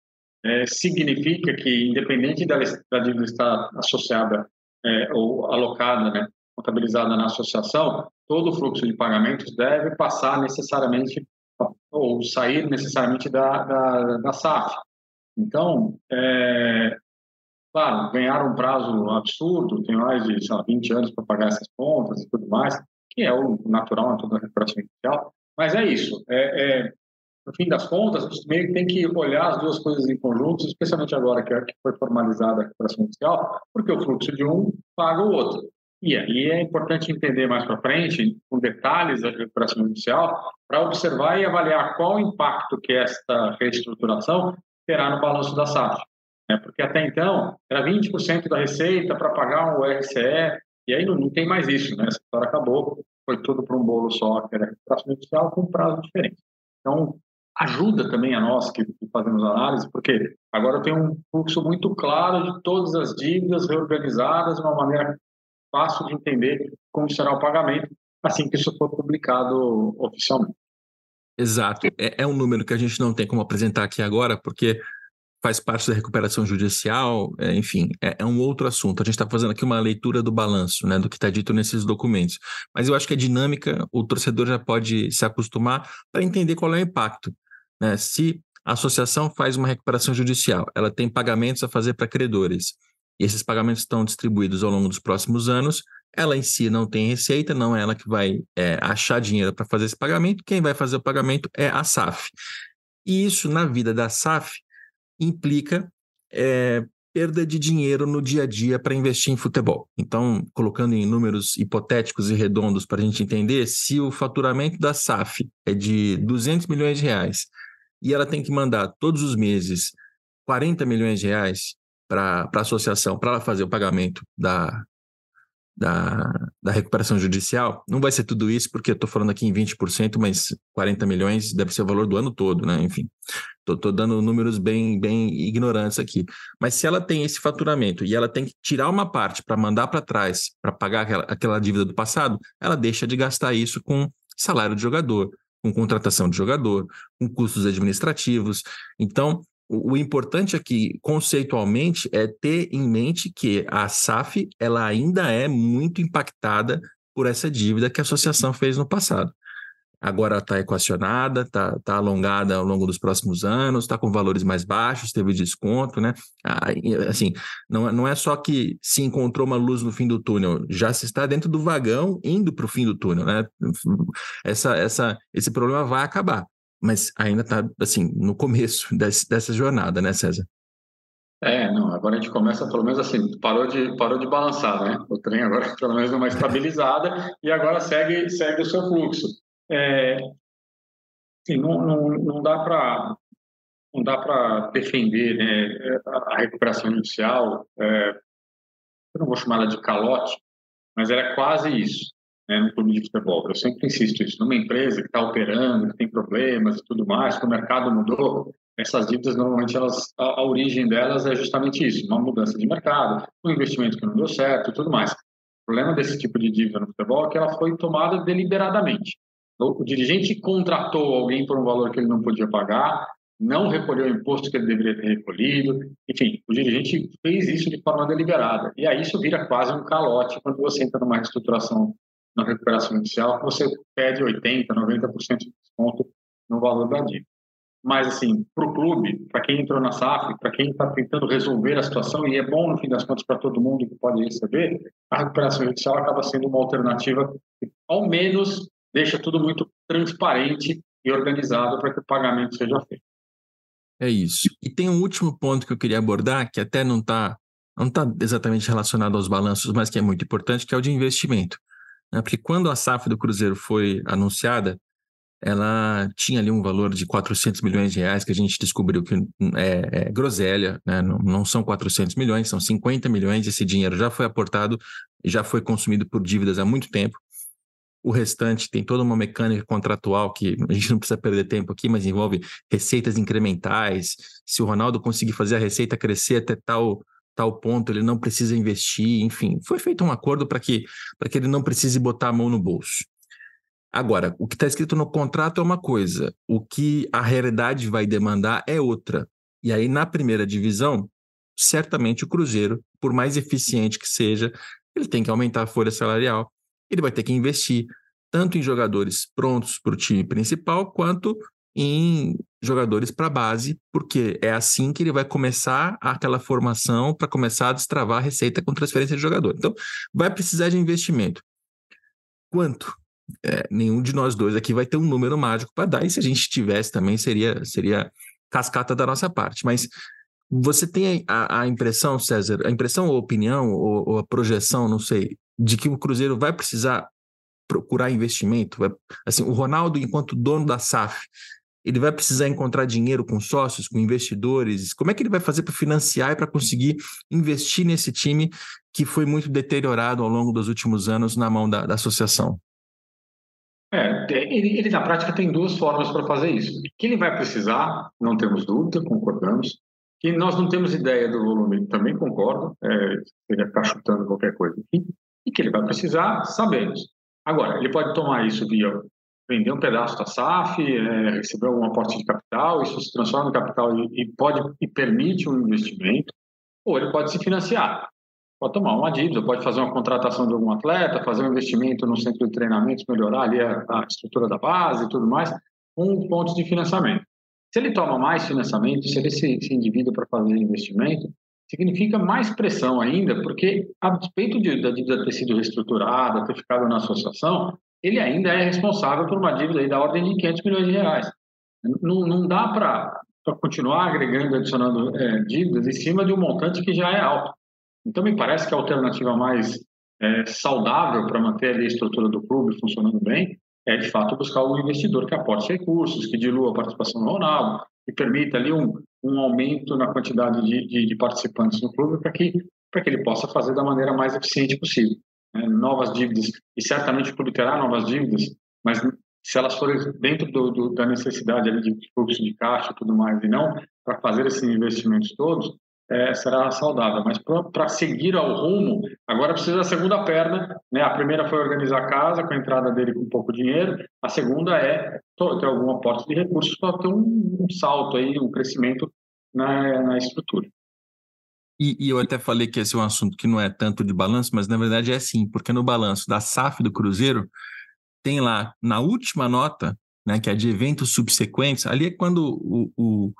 é, significa que, independente da, da dívida estar associada é, ou alocada, né, contabilizada na associação, todo o fluxo de pagamentos deve passar necessariamente ou sair necessariamente da, da, da SAF. Então, é, claro, ganhar um prazo absurdo, tem mais de lá, 20 anos para pagar essas contas e tudo mais, que é o natural na toda a recuperação inicial, mas é isso. É, é, no fim das contas, você meio tem que olhar as duas coisas em conjunto, especialmente agora que, que foi formalizada a recuperação inicial, porque o fluxo de um paga o outro. E aí é importante entender mais para frente, com detalhes da recuperação inicial, para observar e avaliar qual o impacto que esta reestruturação terá no balanço da SAF. Né? Porque até então, era 20% da receita para pagar um RCE, e aí não, não tem mais isso, né? essa história acabou, foi tudo para um bolo só, que era recuperação inicial com prazo diferente. Então, ajuda também a nós que fazemos análise, porque agora tem um fluxo muito claro de todas as dívidas reorganizadas de uma maneira fácil de entender como será o pagamento assim que isso for publicado oficialmente. Exato. É, é um número que a gente não tem como apresentar aqui agora, porque faz parte da recuperação judicial, é, enfim, é, é, um outro assunto. A gente está fazendo aqui uma leitura do balanço, né, do que está dito nesses documentos. Mas eu acho que a dinâmica, o torcedor já pode se acostumar para entender qual é o impacto. Né? Se a associação faz uma recuperação judicial, ela tem pagamentos a fazer para credores, e esses pagamentos estão distribuídos ao longo dos próximos anos, ela em si não tem receita, não é ela que vai é, achar dinheiro para fazer esse pagamento, quem vai fazer o pagamento é a SAF. E isso, na vida da SAF, implica é, perda de dinheiro no dia a dia para investir em futebol. Então, colocando em números hipotéticos e redondos para a gente entender, se o faturamento da SAF é de 200 milhões de reais e ela tem que mandar todos os meses 40 milhões de reais para a associação, para ela fazer o pagamento da, da, da recuperação judicial, não vai ser tudo isso, porque eu estou falando aqui em 20%, mas 40 milhões deve ser o valor do ano todo, né? Enfim, estou dando números bem, bem ignorantes aqui. Mas se ela tem esse faturamento e ela tem que tirar uma parte para mandar para trás, para pagar aquela, aquela dívida do passado, ela deixa de gastar isso com salário de jogador, com contratação de jogador, com custos administrativos. Então, o, importante aqui, conceitualmente, é ter em mente que a SAF ela ainda é muito impactada por essa dívida que a associação fez no passado. Agora está equacionada, está tá alongada ao longo dos próximos anos, está com valores mais baixos, teve desconto, né? Assim, não, não é só que se encontrou uma luz no fim do túnel, já se está dentro do vagão indo para o fim do túnel, né? Essa, essa, esse problema vai acabar mas ainda está, assim, no começo [laughs] desse, dessa jornada, né, César? É, não, agora a gente começa, pelo menos assim, parou de, parou de balançar, né? O trem agora, [laughs] pelo menos, uma [laughs] estabilizada e agora segue, segue o seu fluxo. É, assim, não, não, não dá para não dá para defender né, a recuperação judicial, é, eu não vou chamar ela de calote, mas era quase isso né, no clube de futebol. Eu sempre insisto isso. Numa empresa que está operando, que tem problemas e tudo mais, que o mercado mudou, essas dívidas normalmente elas, a, a, origem delas é justamente isso, uma mudança de mercado, um investimento que não deu certo e tudo mais. O problema desse tipo de dívida no futebol é que ela foi tomada deliberadamente. O, o dirigente contratou alguém por um valor que ele não podia pagar, não recolheu o imposto que ele deveria ter recolhido, enfim, o dirigente fez isso de forma deliberada. E aí isso vira quase um calote quando você entra numa reestruturação na recuperação inicial, você pede 80%, 90% de desconto no valor da dívida. Mas, assim, para o clube, para quem entrou na SAF, para quem está tentando resolver a situação, e é bom, no fim das contas, para todo mundo que pode receber, a recuperação judicial acaba sendo uma alternativa que, ao menos, deixa tudo muito transparente e organizado para que o pagamento seja feito. É isso. E tem um último ponto que eu queria abordar, que até não está não está exatamente relacionado aos balanços, mas que é muito importante, que é o de investimento. Né? Porque quando a SAF do Cruzeiro foi anunciada, ela tinha ali um valor de 400 milhões de reais, que a gente descobriu que é, é groselha, né? não, não são 400 milhões, são 50 milhões, esse dinheiro já foi aportado, já foi consumido por dívidas há muito tempo, o restante tem toda uma mecânica contratual que a gente não precisa perder tempo aqui, mas envolve receitas incrementais. Se o Ronaldo conseguir fazer a receita crescer até tal, tal ponto, ele não precisa investir. Enfim, foi feito um acordo para que, que ele não precise botar a mão no bolso. Agora, o que está escrito no contrato é uma coisa, o que a realidade vai demandar é outra. E aí, na primeira divisão, certamente o Cruzeiro, por mais eficiente que seja, ele tem que aumentar a folha salarial, ele vai ter que investir tanto em jogadores prontos para o time principal, quanto em jogadores para base, porque é assim que ele vai começar aquela formação para começar a destravar a receita com transferência de jogador. Então, vai precisar de investimento. Quanto? É, nenhum de nós dois aqui vai ter um número mágico para dar, e se a gente tivesse também seria, seria cascata da nossa parte. Mas você tem a, a impressão, César, a impressão ou opinião, ou, ou, a projeção, não sei, de que o Cruzeiro vai precisar procurar investimento? Assim, o Ronaldo, enquanto dono da SAF, ele vai precisar encontrar dinheiro com sócios, com investidores? Como é que ele vai fazer para financiar e para conseguir investir nesse time que foi muito deteriorado ao longo dos últimos anos na mão da, da associação? É, ele, ele, na prática tem duas formas para fazer isso. Que ele vai precisar, não temos dúvida, concordamos. Que nós não temos ideia do volume, também concordo. É, ele ficar chutando qualquer coisa aqui. E que ele vai precisar, sabemos. Agora, ele pode tomar isso via vender um pedaço da SAF, é, receber algum aporte de capital, isso se transforma em capital e, e, pode e permite um investimento, ou ele pode se financiar pode tomar uma dívida, pode fazer uma contratação de algum atleta, fazer um investimento no centro de treinamentos, melhorar ali a, a estrutura da base e tudo mais, com pontos de financiamento. Se ele toma mais financiamento, se ele se, se endivida para fazer investimento, significa mais pressão ainda, porque a despeito de, da dívida ter sido reestruturada, ter ficado na associação, ele ainda é responsável por uma dívida da ordem de 500 milhões de reais. Não, não dá para continuar agregando, adicionando é, dívidas em cima de um montante que já é alto. Então, me parece que a alternativa mais é, saudável para manter a estrutura do clube funcionando bem é, de fato, buscar um investidor que aporte recursos, que dilua a participação do Ronaldo, que permita ali um, um aumento na quantidade de, de, de participantes no clube para que, que ele possa fazer da maneira mais eficiente possível. Né? Novas dívidas, e certamente terá novas dívidas, mas se elas forem dentro do, do, da necessidade ali de fluxo de caixa e tudo mais, e não para fazer esses investimentos todos, é, será saudável. Mas para seguir ao rumo, agora precisa da segunda perna. Né? A primeira foi organizar a casa, com a entrada dele com pouco dinheiro. A segunda é ter algum aporte de recursos para ter um, um, salto, aí, um crescimento na, na estrutura. E, e, eu até falei que esse é um assunto que não é tanto de balanço, mas na verdade é sim, porque no balanço da SAF do Cruzeiro, tem lá na última nota, né, que é de eventos subsequentes, ali é quando o, o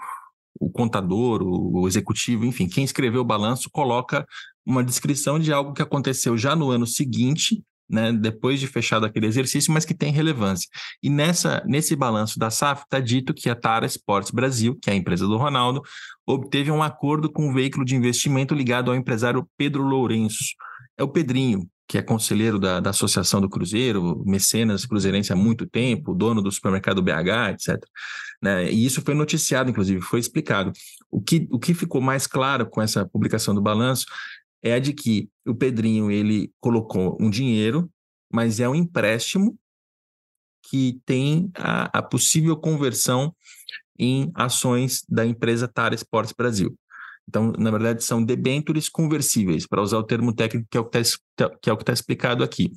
o contador, o, executivo, enfim, quem escreveu o balanço coloca uma descrição de algo que aconteceu já no ano seguinte, né, depois de fechado aquele exercício, mas que tem relevância. E nessa, nesse balanço da SAF está dito que a Tara Sports Brasil, que é a empresa do Ronaldo, obteve um acordo com um veículo de investimento ligado ao empresário Pedro Lourenço. É o Pedrinho, que é conselheiro da, da Associação do Cruzeiro, mecenas cruzeirense há muito tempo, dono do supermercado BH, etc. Né? E isso foi noticiado, inclusive, foi explicado. O que, o que ficou mais claro com essa publicação do balanço é a de que o Pedrinho ele colocou um dinheiro, mas é um empréstimo que tem a, a possível conversão em ações da empresa Tara Esportes Brasil. Então, na verdade, são debêntures conversíveis, para usar o termo técnico que é o que está que é tá explicado aqui.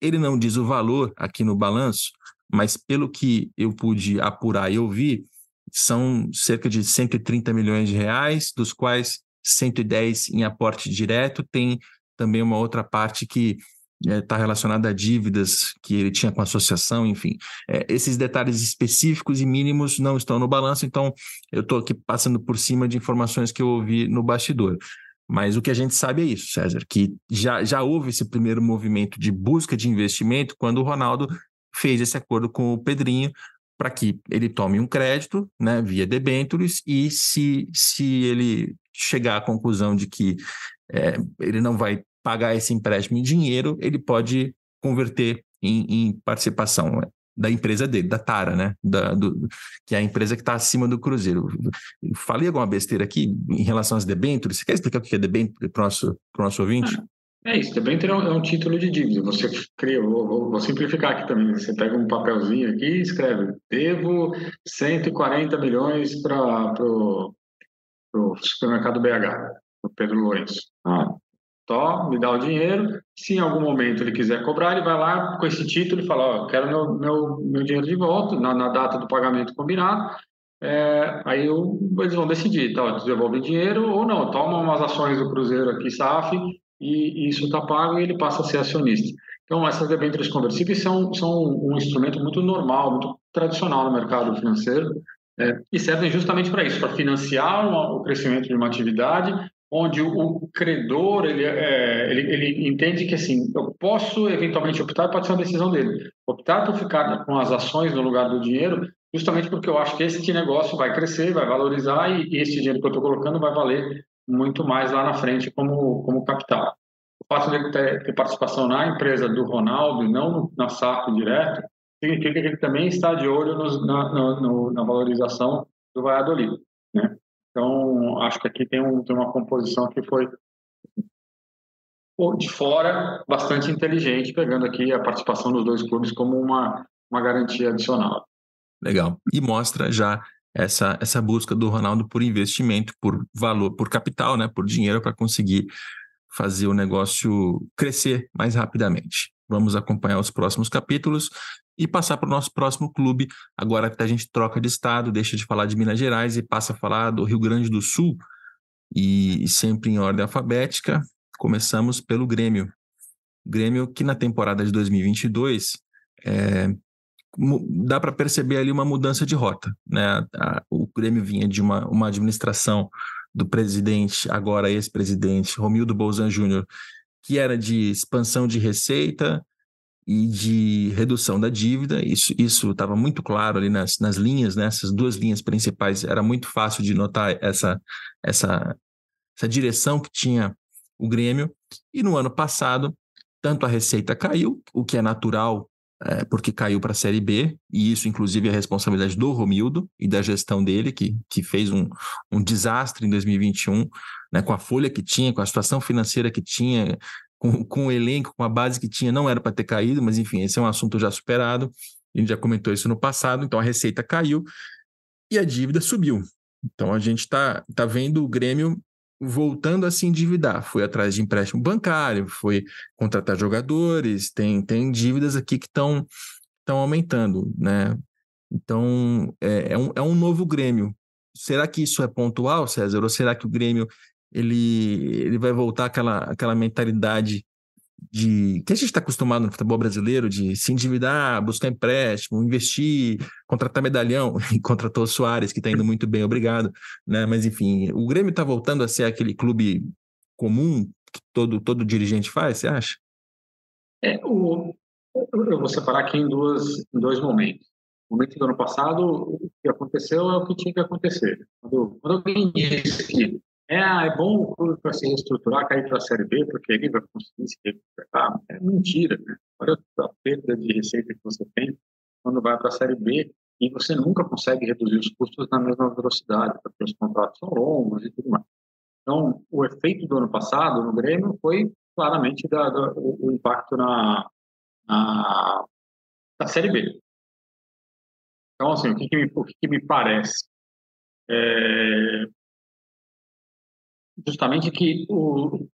Ele não diz o valor aqui no balanço, mas pelo que eu pude apurar e ouvir, são cerca de 130 milhões de reais, dos quais 110 em aporte direto, tem também uma outra parte que está é, relacionada a dívidas que ele tinha com a associação, enfim. É, esses detalhes específicos e mínimos não estão no balanço, então eu estou aqui passando por cima de informações que eu ouvi no bastidor. Mas o que a gente sabe é isso, César, que já, já houve esse primeiro movimento de busca de investimento quando o Ronaldo fez esse acordo com o Pedrinho para que ele tome um crédito né, via debentures e se, se ele chegar à conclusão de que é, ele não vai pagar esse empréstimo em dinheiro, ele pode converter em, em participação né, da empresa dele, da Tara, né? Da, do, que é a empresa que está acima do Cruzeiro. Falei alguma besteira aqui em relação às debêntures? Você quer explicar o que é debênture para o nosso, nosso ouvinte? É isso, debênture é um, é um título de dívida. Você cria, vou, vou, vou, simplificar aqui também. Você pega um papelzinho aqui e escreve: devo 140 milhões para supermercado BH, o Pedro Lourenço. Ah, Tó, me dá o dinheiro. Se em algum momento ele quiser cobrar, ele vai lá com esse título e fala: Ó, quero meu, meu, meu dinheiro de volta, na, na data do pagamento combinado. É, aí eu, eles vão decidir: tá, devolve dinheiro ou não, toma umas ações do Cruzeiro aqui, SAF, e, e isso está pago e ele passa a ser acionista. Então, essas debêntures conversíveis são, são um instrumento muito normal, muito tradicional no mercado financeiro é, e servem justamente para isso, para financiar uma, o crescimento de uma atividade onde o, credor ele, é, ele, ele, entende que assim eu posso eventualmente optar pode ser uma decisão dele. Optar por ficar com as ações no lugar do dinheiro justamente porque eu acho que esse negócio vai crescer vai valorizar e, e esse dinheiro que eu estou colocando vai valer muito mais lá na frente como como capital. O fato de ter, ter participação na empresa do Ronaldo e não na SAP direto significa que ele também está de olho no, na, no, na valorização do Valladolid né então, acho que aqui tem, um, tem uma composição que foi de fora bastante inteligente, pegando aqui a participação dos dois clubes como uma, uma garantia adicional. Legal. E mostra já essa, essa busca do Ronaldo por investimento, por valor, por capital, né, por dinheiro para conseguir fazer o negócio crescer mais rapidamente. Vamos acompanhar os próximos capítulos e passar para o nosso próximo clube. Agora que a gente troca de estado, deixa de falar de Minas Gerais e passa a falar do Rio Grande do Sul. E, sempre em ordem alfabética, começamos pelo Grêmio. Grêmio que na temporada de 2022 é, dá para perceber ali uma mudança de rota. Né? o Grêmio vinha de uma, uma administração do presidente, agora ex-presidente, Romildo Bolzan Júnior, que era de expansão de receita, e de redução da dívida. Isso estava muito claro ali nas, nas linhas, nessas né? duas linhas principais. Era muito fácil de notar essa, essa, essa direção que tinha o Grêmio. E no ano passado, tanto a receita caiu, o que é natural, é, porque caiu para a Série B, e isso, inclusive, é responsabilidade do Romildo e da gestão dele, que, que fez um, um desastre em 2021, né, com a folha que tinha, com a situação financeira que tinha, com, com o elenco, com a base que tinha, não era para ter caído, mas enfim, esse é um assunto já superado. A gente já comentou isso no passado, então a receita caiu e a dívida subiu. Então a gente está tá vendo o Grêmio voltando a se endividar. Foi atrás de empréstimo bancário, foi contratar jogadores, tem, tem dívidas aqui que estão aumentando, né? Então é, é, um, é um novo Grêmio. Será que isso é pontual, César? Ou será que o Grêmio ele, ele vai voltar àquela, àquela mentalidade de que a gente está acostumado no futebol brasileiro de se endividar, buscar empréstimo, investir, contratar medalhão, [laughs] e contratou o Soares, que está indo muito bem, obrigado. Né? Mas enfim, o Grêmio está voltando a ser aquele clube comum que todo, todo dirigente faz, você acha? É, o, eu vou separar aqui em, duas, em dois momentos. O momento do ano passado, o que aconteceu é o que tinha que acontecer. Quando, quando alguém disse que é, ah, é bom o clube para se reestruturar, cair para a Série B, porque ele vai conseguir se recuperar. É mentira, né? Olha a perda de receita que você tem quando vai para a Série B e você nunca consegue reduzir os custos na mesma velocidade, porque os contratos são longos e tudo mais. Então, o efeito do ano passado no Grêmio foi claramente da, da, o, o, impacto na, na, na Série B. Então, assim, o que, que, me, o que, que me parece? É, justamente que o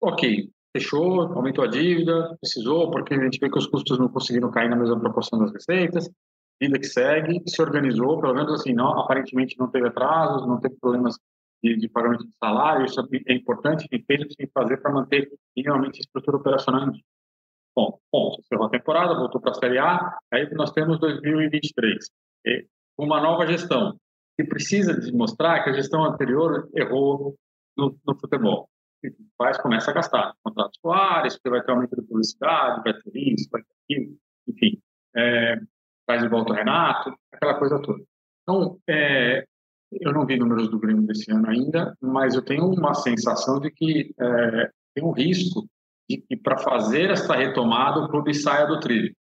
ok fechou aumentou a dívida precisou porque a gente vê que os custos não conseguiram cair na mesma proporção das receitas vida que segue se organizou pelo menos assim não aparentemente não teve atrasos não teve problemas de, de pagamento de salário isso é importante e fez o que tem que fazer para manter minimamente a estrutura operacional bom ponto encerrou a temporada voltou para a série A aí nós temos 2023 uma nova gestão que precisa demonstrar que a gestão anterior errou no, no futebol. O que faz? Começa a gastar contratos com áreas, porque vai ter aumento de publicidade, vai ter isso, vai ter aquilo, enfim. é, traz de volta o Renato, aquela coisa toda. Então, é, eu não vi números do Grêmio desse ano ainda, mas eu tenho uma sensação de que é, tem um risco de que para fazer essa retomada o clube saia do trilho.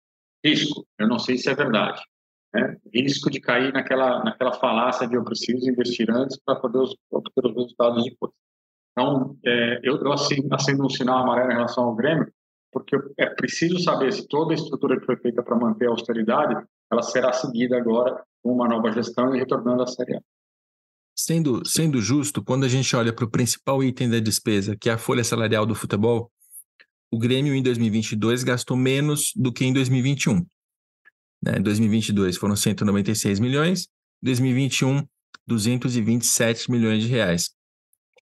Risco, eu não sei se é verdade. Né? Risco de cair naquela, naquela falácia de eu preciso investir antes para poder os, obter os resultados depois. Então, é, eu, acendo um sinal amarelo em relação ao Grêmio, porque é preciso saber se toda a estrutura que foi feita para manter a austeridade, ela será seguida agora com uma nova gestão e retornando à Série A. Sendo, sendo justo, quando a gente olha para o principal item da despesa, que é a folha salarial do futebol, o Grêmio em 2022 gastou menos do que em 2021. Né? Em 2022 foram 196 milhões, em 2021 227 milhões de reais.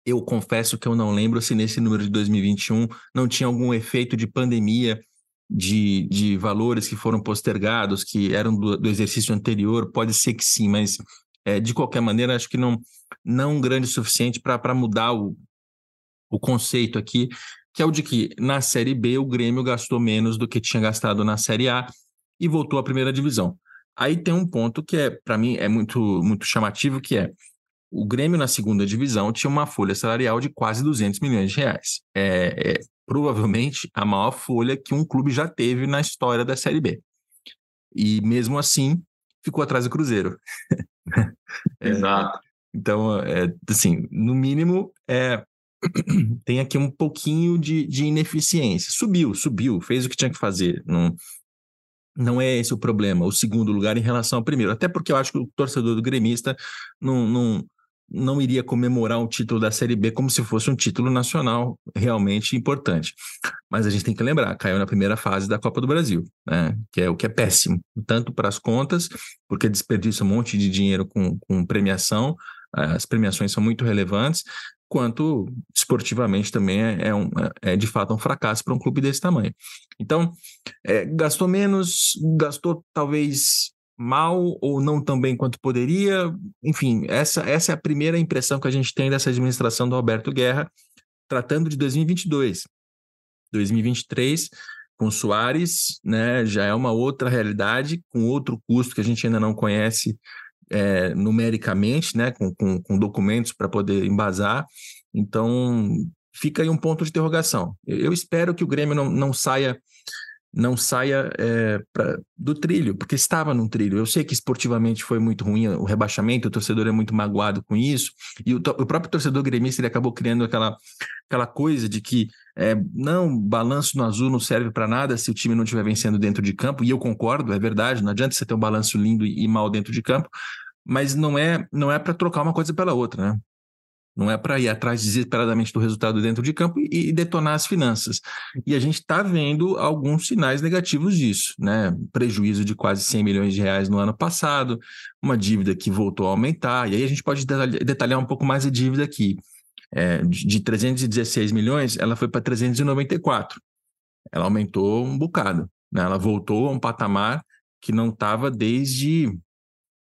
Eu confesso que eu não lembro se nesse número de 2021 não tinha algum efeito de pandemia de, de valores que foram postergados, que eram do, do exercício anterior. Pode ser que sim, mas é, de qualquer maneira, acho que não, não grande o suficiente para mudar o, o conceito aqui, que é o de que na Série B o Grêmio gastou menos do que tinha gastado na Série A e voltou à primeira divisão. Aí tem um ponto que é, para mim, é muito, muito chamativo, que é o Grêmio na segunda divisão tinha uma folha salarial de quase 200 milhões de reais. É, é provavelmente a maior folha que um clube já teve na história da Série B. E mesmo assim, ficou atrás do Cruzeiro. [laughs] É, Exato. Então, é, assim, no mínimo, é, [clears throat] tem aqui um pouquinho de, de ineficiência. Subiu, subiu, fez o que tinha que fazer. Não, não é esse o problema, o segundo lugar em relação ao primeiro. Até porque eu acho que o torcedor do gremista não, não, não iria comemorar um título da Série B como se fosse um título nacional realmente importante. Mas a gente tem que lembrar, caiu na primeira fase da Copa do Brasil, né? que é o que é péssimo, tanto para as contas, porque desperdiça um monte de dinheiro com, com premiação, as premiações são muito relevantes, quanto esportivamente também é, é, um, é de fato um fracasso para um clube desse tamanho. Então, é, gastou menos, gastou talvez mal ou não tão bem quanto poderia. Enfim, essa, essa é a primeira impressão que a gente tem dessa administração do Alberto Guerra, tratando de 2022. 2023, com Soares, né, já é uma outra realidade, com outro custo que a gente ainda não conhece é, numericamente, né, com, com, com documentos para poder embasar. Então, fica aí um ponto de interrogação. Eu, eu espero que o Grêmio não, não saia não saia é, pra, do trilho, porque estava num trilho. Eu sei que esportivamente foi muito ruim o rebaixamento, o torcedor é muito magoado com isso, e o, o próprio torcedor gremista ele acabou criando aquela, aquela coisa de que é, não, balanço no azul não serve para nada se o time não estiver vencendo dentro de campo, e eu concordo, é verdade, não adianta você ter um balanço lindo e, e mal dentro de campo, mas não é não é para trocar uma coisa pela outra, né? Não é para ir atrás desesperadamente do resultado dentro de campo e, detonar as finanças. E a gente está vendo alguns sinais negativos disso, né? Prejuízo de quase 100 milhões de reais no ano passado, uma dívida que voltou a aumentar. E aí a gente pode detalhar um pouco mais a dívida aqui. É, de 316 milhões, ela foi para 394. Ela aumentou um bocado. Né? Ela voltou a um patamar que não estava desde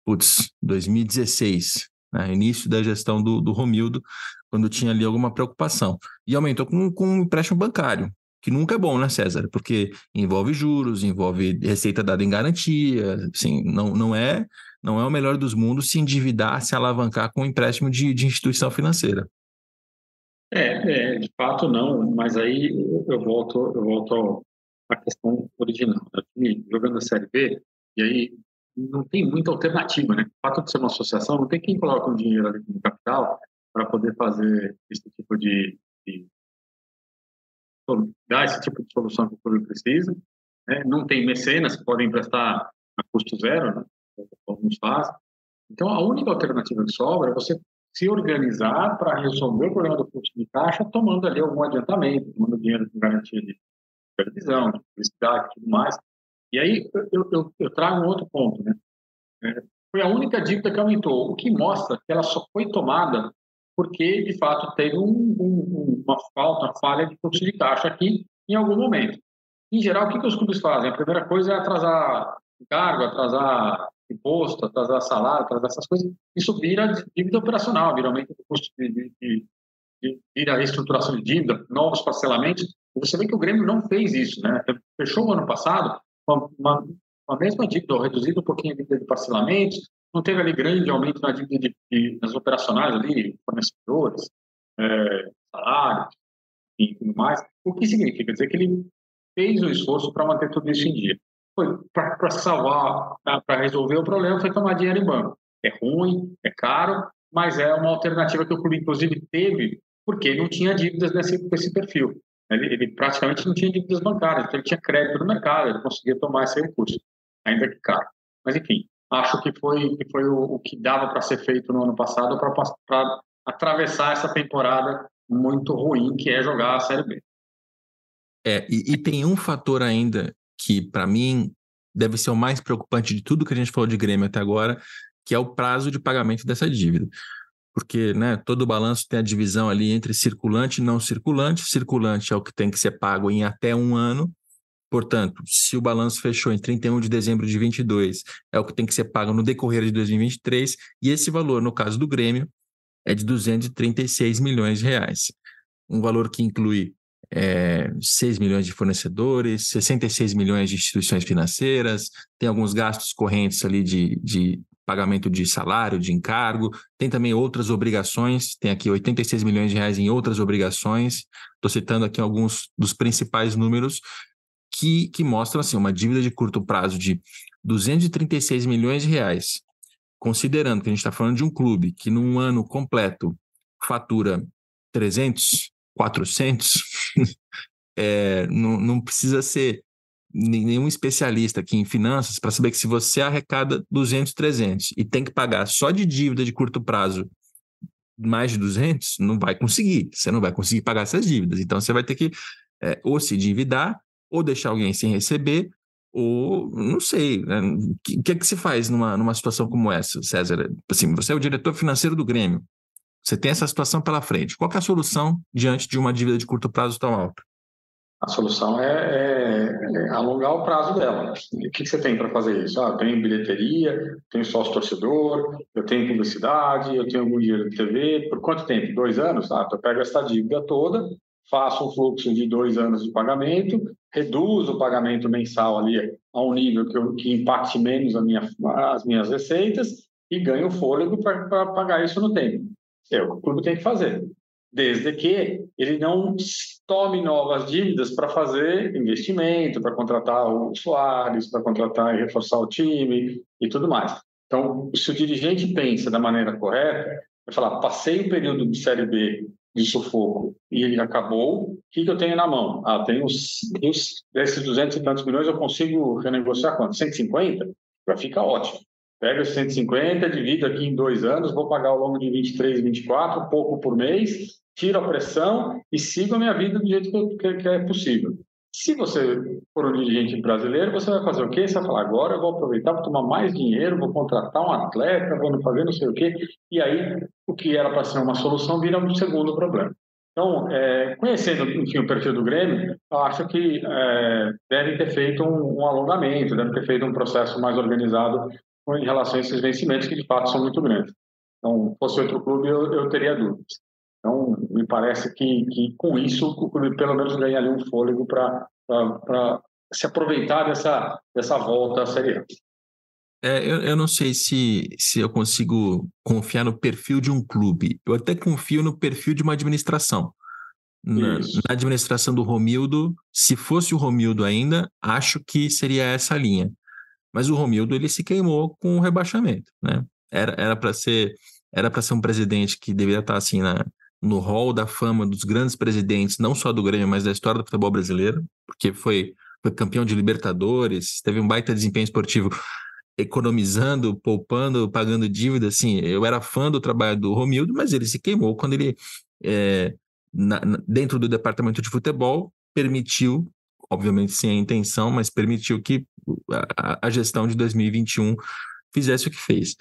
putz, 2016 né, início da gestão do, do Romildo, quando tinha ali alguma preocupação. E aumentou com, com um empréstimo bancário, que nunca é bom, né, César? Porque envolve juros, envolve receita dada em garantia, assim, não, não é não é o melhor dos mundos se endividar, se alavancar com um empréstimo de, de instituição financeira. É, é, de fato não, mas aí eu volto, eu volto à questão original. Aqui, jogando a Série B, e aí não tem muita alternativa, né? O fato de ser uma associação, não tem quem coloque um dinheiro ali no capital para poder fazer esse tipo de, de, dar esse tipo de solução que o clube precisa. Né? Não tem mecenas que podem emprestar a custo zero, né? alguns fazem. Então, a única alternativa que sobra é você se organizar para resolver o problema do fluxo de caixa, tomando ali algum adiantamento, tomando dinheiro com garantia de supervisão, de publicidade e tudo mais. E aí eu, eu, eu trago um outro ponto, né? É, foi a única dívida que aumentou, o que mostra que ela só foi tomada porque, de fato, teve um, um, uma falta, uma falha de fluxo de caixa aqui em algum momento. Em geral, o que, que os clubes fazem? A primeira coisa é atrasar encargo, atrasar imposto, atrasar salário, atrasar essas coisas. Isso vira dívida operacional, vira aumento do custo de, de, de, de vira reestruturação de dívida, novos parcelamentos. E você vê que o Grêmio não fez isso, né? Fechou o ano passado uma, uma, mesma dívida, ou reduzido um pouquinho a dívida de parcelamentos, não teve ali grande aumento na dívida de, de, nas operacionais ali, fornecedores, é, salários, e tudo mais. O que significa? Dizer que ele fez o esforço para manter tudo isso em dia. Para salvar, para resolver o problema, foi tomar dinheiro em banco. É ruim, é caro, mas é uma alternativa que o clube, inclusive, teve, porque não tinha dívidas nesse, nesse perfil. Ele, ele, praticamente não tinha dívidas bancárias, então ele tinha crédito no mercado, ele conseguia tomar esse recurso, ainda que caro. Mas, enfim, acho que foi, que foi o, o que dava para ser feito no ano passado para atravessar essa temporada muito ruim que é jogar a Série B. É, e, e tem um fator ainda que, para mim, deve ser o mais preocupante de tudo que a gente falou de Grêmio até agora, que é o prazo de pagamento dessa dívida. Porque né, todo balanço tem a divisão ali entre circulante e não circulante. Circulante é o que tem que ser pago em até um ano. Portanto, se o balanço fechou em 31 de dezembro de 22, é o que tem que ser pago no decorrer de 2023. E esse valor, no caso do Grêmio, é de 236 milhões de reais. Um valor que inclui é, 6 milhões de fornecedores, 66 milhões de instituições financeiras, tem alguns gastos correntes ali de, de pagamento de salário, de encargo, tem também outras obrigações, tem aqui 86 milhões de reais em outras obrigações, estou citando aqui alguns dos principais números que, que mostram assim, uma dívida de curto prazo de 236 milhões de reais, considerando que a gente está falando de um clube que num ano completo fatura 300, 400, [laughs] é, não, não precisa ser nenhum especialista aqui em finanças para saber que se você arrecada 200, 300 e tem que pagar só de dívida de curto prazo mais de 200, não vai conseguir. Você não vai conseguir pagar essas dívidas. Então, você vai ter que é, ou se endividar, ou deixar alguém sem receber, ou não sei, né? o que, que é que se faz numa, numa situação como essa, César? Assim, você é o diretor financeiro do Grêmio, você tem essa situação pela frente. Qual é a solução diante de uma dívida de curto prazo tão alta? A solução é, é, é alongar o prazo dela. O que, que você tem para fazer isso? Ah, eu tenho bilheteria, tenho sócio torcedor, eu tenho publicidade, eu tenho algum dinheiro de TV. Por quanto tempo? Dois anos? Ah, então eu pego essa dívida toda, faço um fluxo de dois anos de pagamento, reduzo o pagamento mensal ali a um nível que, eu, que impacte menos minha, as minhas receitas e ganho fôlego para pagar isso no tempo. É o que o clube tem que fazer, desde que ele não tome novas dívidas para fazer investimento, para contratar Soares, para contratar e reforçar o time e tudo mais. Então, se o dirigente pensa da maneira correta, vai falar, passei o período de Série B de sufoco e ele acabou, o que eu tenho na mão? Ah, tenho os, desses 200 e tantos milhões, eu consigo renegociar quanto? 150? Já fica ótimo. Pega os 150, divido aqui em dois anos, vou pagar ao longo de 23, 24, pouco por mês, tiro a pressão e sigo a minha vida do jeito que, que é possível. Se você for um dirigente brasileiro, você vai fazer o quê? Você vai falar, agora eu vou aproveitar para tomar mais dinheiro, vou contratar um atleta, vou fazer não sei o quê. E aí, o que era para ser uma solução vira um segundo problema. Então, é, conhecendo, enfim, o perfil do Grêmio, eu acho que é, devem ter feito um, um alongamento, devem ter feito um processo mais organizado em relação a esses vencimentos, que de fato são muito grandes. Então, fosse outro clube, eu, eu teria dúvidas. Então, me parece que, que com isso o clube pelo menos ganha ali um fôlego para se aproveitar dessa, dessa volta à Série A. É, eu, eu não sei se, se eu consigo confiar no perfil de um clube. Eu até confio no perfil de uma administração. Na, na, administração do Romildo, se fosse o Romildo ainda, acho que seria essa linha. Mas o Romildo ele se queimou com o rebaixamento, né? Era para ser era para ser um presidente que deveria estar assim na, no hall da fama dos grandes presidentes, não só do Grêmio, mas da história do futebol brasileiro, porque foi, foi campeão de Libertadores, teve um baita desempenho esportivo economizando, poupando, pagando dívida, assim, eu era fã do trabalho do Romildo, mas ele se queimou quando ele, é, na, dentro do departamento de futebol, permitiu, obviamente sem a intenção, mas permitiu que a, a gestão de 2021 fizesse o que fez.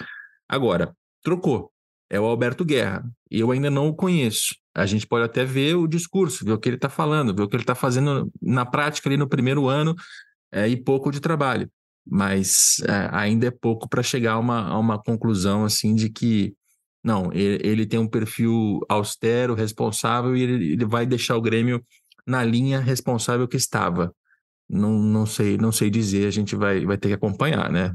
Agora, trocou, é o Alberto Guerra. Eu ainda não o conheço. A gente pode até ver o discurso, ver o que ele está falando, ver o que ele está fazendo na prática ali no primeiro ano é, e pouco de trabalho. Mas é, ainda é pouco para chegar a uma, a uma conclusão assim de que não, ele, ele, tem um perfil austero, responsável e ele, ele vai deixar o Grêmio na linha responsável que estava. não, não sei não sei dizer, a gente vai, vai ter que acompanhar, né?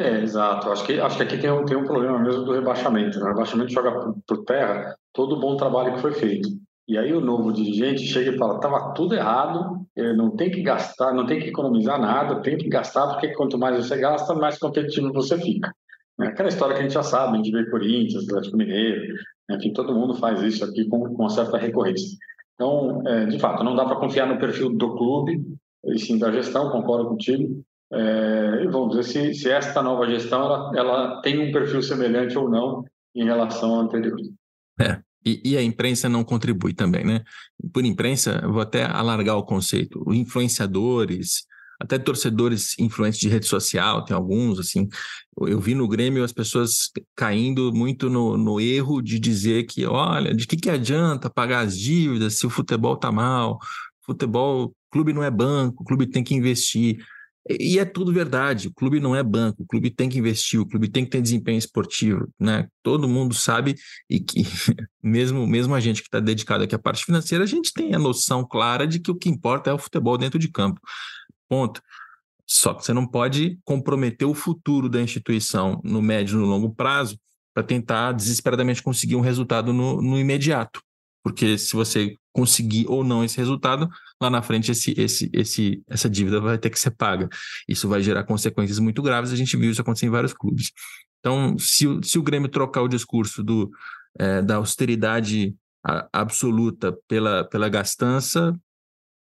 É, exato. Acho que, acho que aqui tem um, tem um problema mesmo do rebaixamento. Né? O rebaixamento joga por, por terra todo o bom trabalho que foi feito. E aí o novo dirigente chega e fala, estava tudo errado, eh, não tem que gastar, não tem que economizar nada, tem que gastar, porque quanto mais você gasta, mais competitivo você fica. É aquela história que a gente já sabe, gente vê Corinthians, Atlético Mineiro, enfim, todo mundo faz isso aqui com, com certa recorrência. Então, é, de fato, não dá para confiar no perfil do clube, e sim da gestão, concordo contigo. É, vamos dizer se, se esta nova gestão ela, ela tem um perfil semelhante ou não em relação ao anterior. É, e, e, a imprensa não contribui também, né? Por imprensa, vou até alargar o conceito. Influenciadores, até torcedores influentes de rede social, tem alguns, assim. Eu vi no Grêmio as pessoas caindo muito no, no erro de dizer que, olha, de que, que adianta pagar as dívidas se o futebol tá mal? Futebol, clube não é banco, clube tem que investir. E é tudo verdade. O clube não é banco, o clube tem que investir, o clube tem que ter desempenho esportivo, né? Todo mundo sabe e que [laughs] mesmo mesmo a gente que está dedicado aqui à parte financeira, a gente tem a noção clara de que o que importa é o futebol dentro de campo. Ponto. Só que você não pode comprometer o futuro da instituição no médio e no longo prazo para tentar desesperadamente conseguir um resultado no, no imediato. Porque se você conseguir ou não esse resultado, lá na frente esse, esse, esse, essa dívida vai ter que ser paga. Isso vai gerar consequências muito graves, a gente viu isso acontecer em vários clubes. Então, se, se o Grêmio trocar o discurso do, é, da austeridade absoluta pela, pela gastança,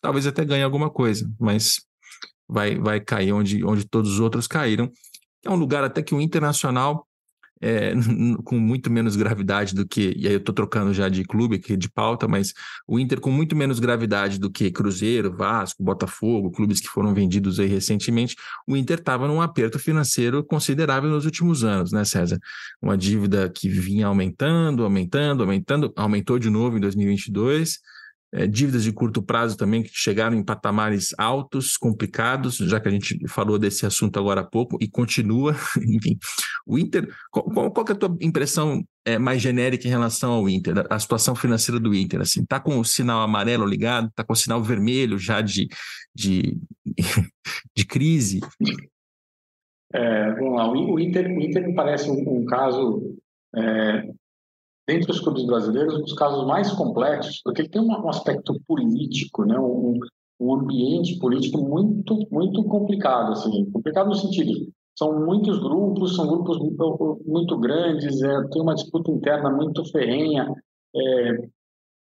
talvez até ganhe alguma coisa, mas vai, vai cair onde, onde todos os outros caíram. É um lugar até que o Internacional é, com muito menos gravidade do que, e aí eu estou trocando já de clube aqui, de pauta, mas o Inter com muito menos gravidade do que Cruzeiro, Vasco, Botafogo, clubes que foram vendidos aí recentemente, o Inter estava num aperto financeiro considerável nos últimos anos, né, César? Uma dívida que vinha aumentando, aumentando, aumentando, aumentou de novo em 2022, é, dívidas de curto prazo também que chegaram em patamares altos, complicados, já que a gente falou desse assunto agora há pouco e continua. [laughs] Enfim, o Inter, qual, qual é a tua impressão é, mais genérica em relação ao Inter, a situação financeira do Inter? Assim, tá com o sinal amarelo ligado, tá com o sinal vermelho já de, de, [laughs] de crise? É, vamos lá, o Inter, o Inter me parece um, um caso é, dentre os clubes brasileiros, um dos casos mais complexos, porque tem um aspecto político, né? um, um ambiente político muito, muito complicado, assim, complicado no sentido, são muitos grupos, são grupos muito grandes, é, tem uma disputa interna muito ferrenha, é,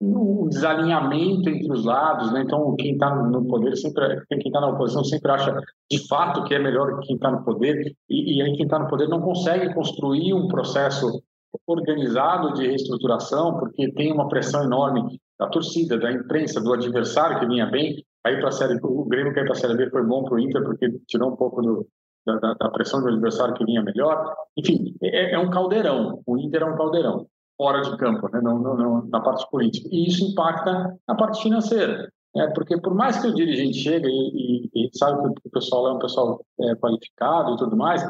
um desalinhamento entre os lados, né? Então quem está no poder sempre, quem está na oposição sempre acha de fato que é melhor que quem está no poder e, e aí quem está no poder não consegue construir um processo organizado de reestruturação, porque tem uma pressão enorme da torcida, da imprensa, do adversário que vinha bem. Aí para a série, o Grêmio que para a série B foi bom para o Inter porque tirou um pouco do, da, da, pressão do adversário que vinha melhor. Enfim, é, é, um caldeirão. O Inter é um caldeirão fora de campo, né? não, não, não, na parte política. E isso impacta na parte financeira. É, porque por mais que o dirigente chegue e, e, e sabe que o pessoal é um pessoal é, qualificado e tudo mais,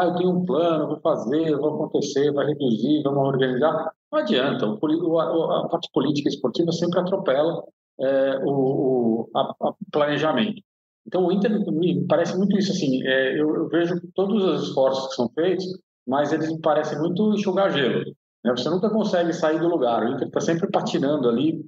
ah, eu tenho um plano, vou fazer, vou acontecer, vai reduzir, vamos organizar. Não adianta, o, a, parte política esportiva sempre atropela é, o, o a, a planejamento. Então, o Inter me parece muito isso. Assim, é, eu, eu, vejo todos os esforços que são feitos, mas eles me parecem muito enxugar gelo. Né? Você nunca consegue sair do lugar. O Inter está sempre patinando ali.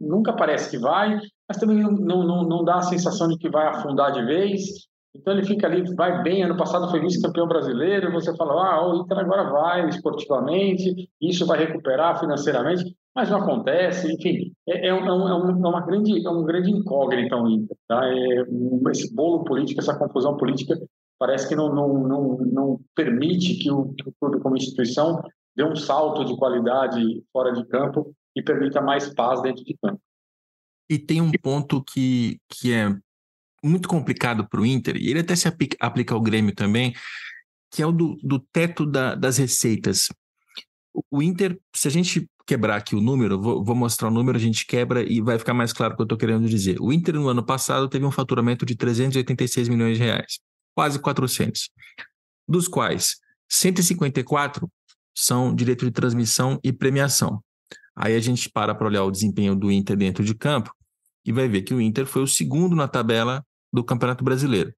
Nunca parece que vai, mas também não, não, não dá a sensação de que vai afundar de vez. Então ele fica ali, vai bem. Ano passado foi vice-campeão brasileiro. Você fala, ah, o Inter agora vai esportivamente, isso vai recuperar financeiramente, mas não acontece. Enfim, é, é, um, é, um, é uma grande, é um grande incógnita o Inter. Tá? É, esse bolo político, essa confusão política, parece que não, não, não, não permite que o, que o clube, como instituição, dê um salto de qualidade fora de campo e permita mais paz dentro de campo. E tem um ponto que, que é muito complicado para o Inter, e ele até se aplica, aplica ao Grêmio também, que é o do, do teto da, das receitas. O Inter, se a gente quebrar aqui o número, vou, vou, mostrar o número, a gente quebra e vai ficar mais claro o que eu estou querendo dizer. O Inter, no ano passado, teve um faturamento de 386 milhões de reais, quase 400, dos quais 154 são direito de transmissão e premiação. Aí a gente para para olhar o desempenho do Inter dentro de campo e vai ver que o Inter foi o segundo na tabela do Campeonato Brasileiro.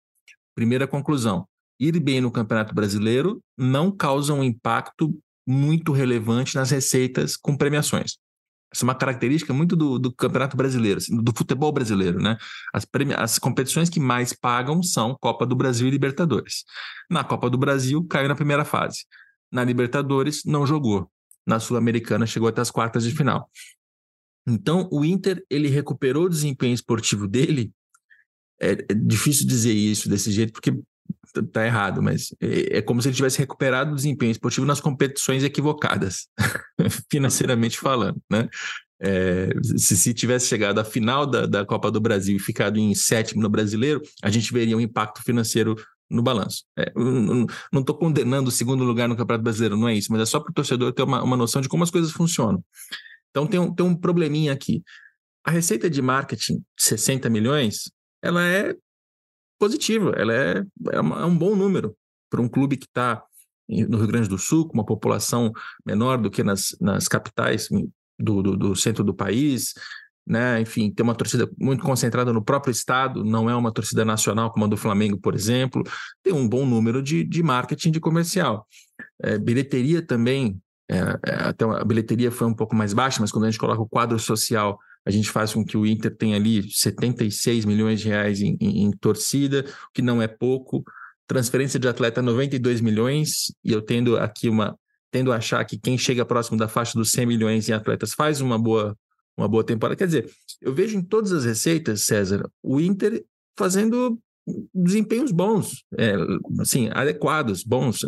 Primeira conclusão: ir bem no Campeonato Brasileiro não causa um impacto muito relevante nas receitas com premiações. Essa é uma característica muito do, do Campeonato Brasileiro, assim, do futebol brasileiro, né? As, as competições que mais pagam são Copa do Brasil e Libertadores. Na Copa do Brasil, caiu na primeira fase. Na Libertadores, não jogou. Na Sul-Americana, chegou até as quartas de final. Então, o Inter, ele recuperou o desempenho esportivo dele. É, é difícil dizer isso desse jeito, porque tá errado, mas é, é, como se ele tivesse recuperado o desempenho esportivo nas competições equivocadas, [laughs] financeiramente falando, né? É, se, se tivesse chegado à final da, da Copa do Brasil e ficado em sétimo no brasileiro, a gente veria um impacto financeiro no balanço. É, não estou condenando o segundo lugar no Campeonato Brasileiro, não é isso, mas é só para o torcedor ter uma, uma noção de como as coisas funcionam. Então tem um, tem um probleminha aqui. A receita de marketing, 60 milhões, ela é positiva, ela é, é, é um bom número para um clube que está no Rio Grande do Sul, com uma população menor do que nas, nas capitais do, do, do, centro do país, né? Enfim, tem uma torcida muito concentrada no próprio estado, não é uma torcida nacional como a do Flamengo, por exemplo. Tem um bom número de, de marketing de comercial. É, bilheteria também, é, é, até a bilheteria foi um pouco mais baixa, mas quando a gente coloca o quadro social a gente faz com que o Inter tenha ali 76 milhões de reais em, em, em torcida, o que não é pouco. Transferência de atleta 92 milhões, e eu tendo aqui uma tendo a achar que quem chega próximo da faixa dos 100 milhões em atletas faz uma boa uma boa temporada. Quer dizer, eu vejo em todas as receitas, César, o Inter fazendo desempenhos bons, é, assim, adequados, bons.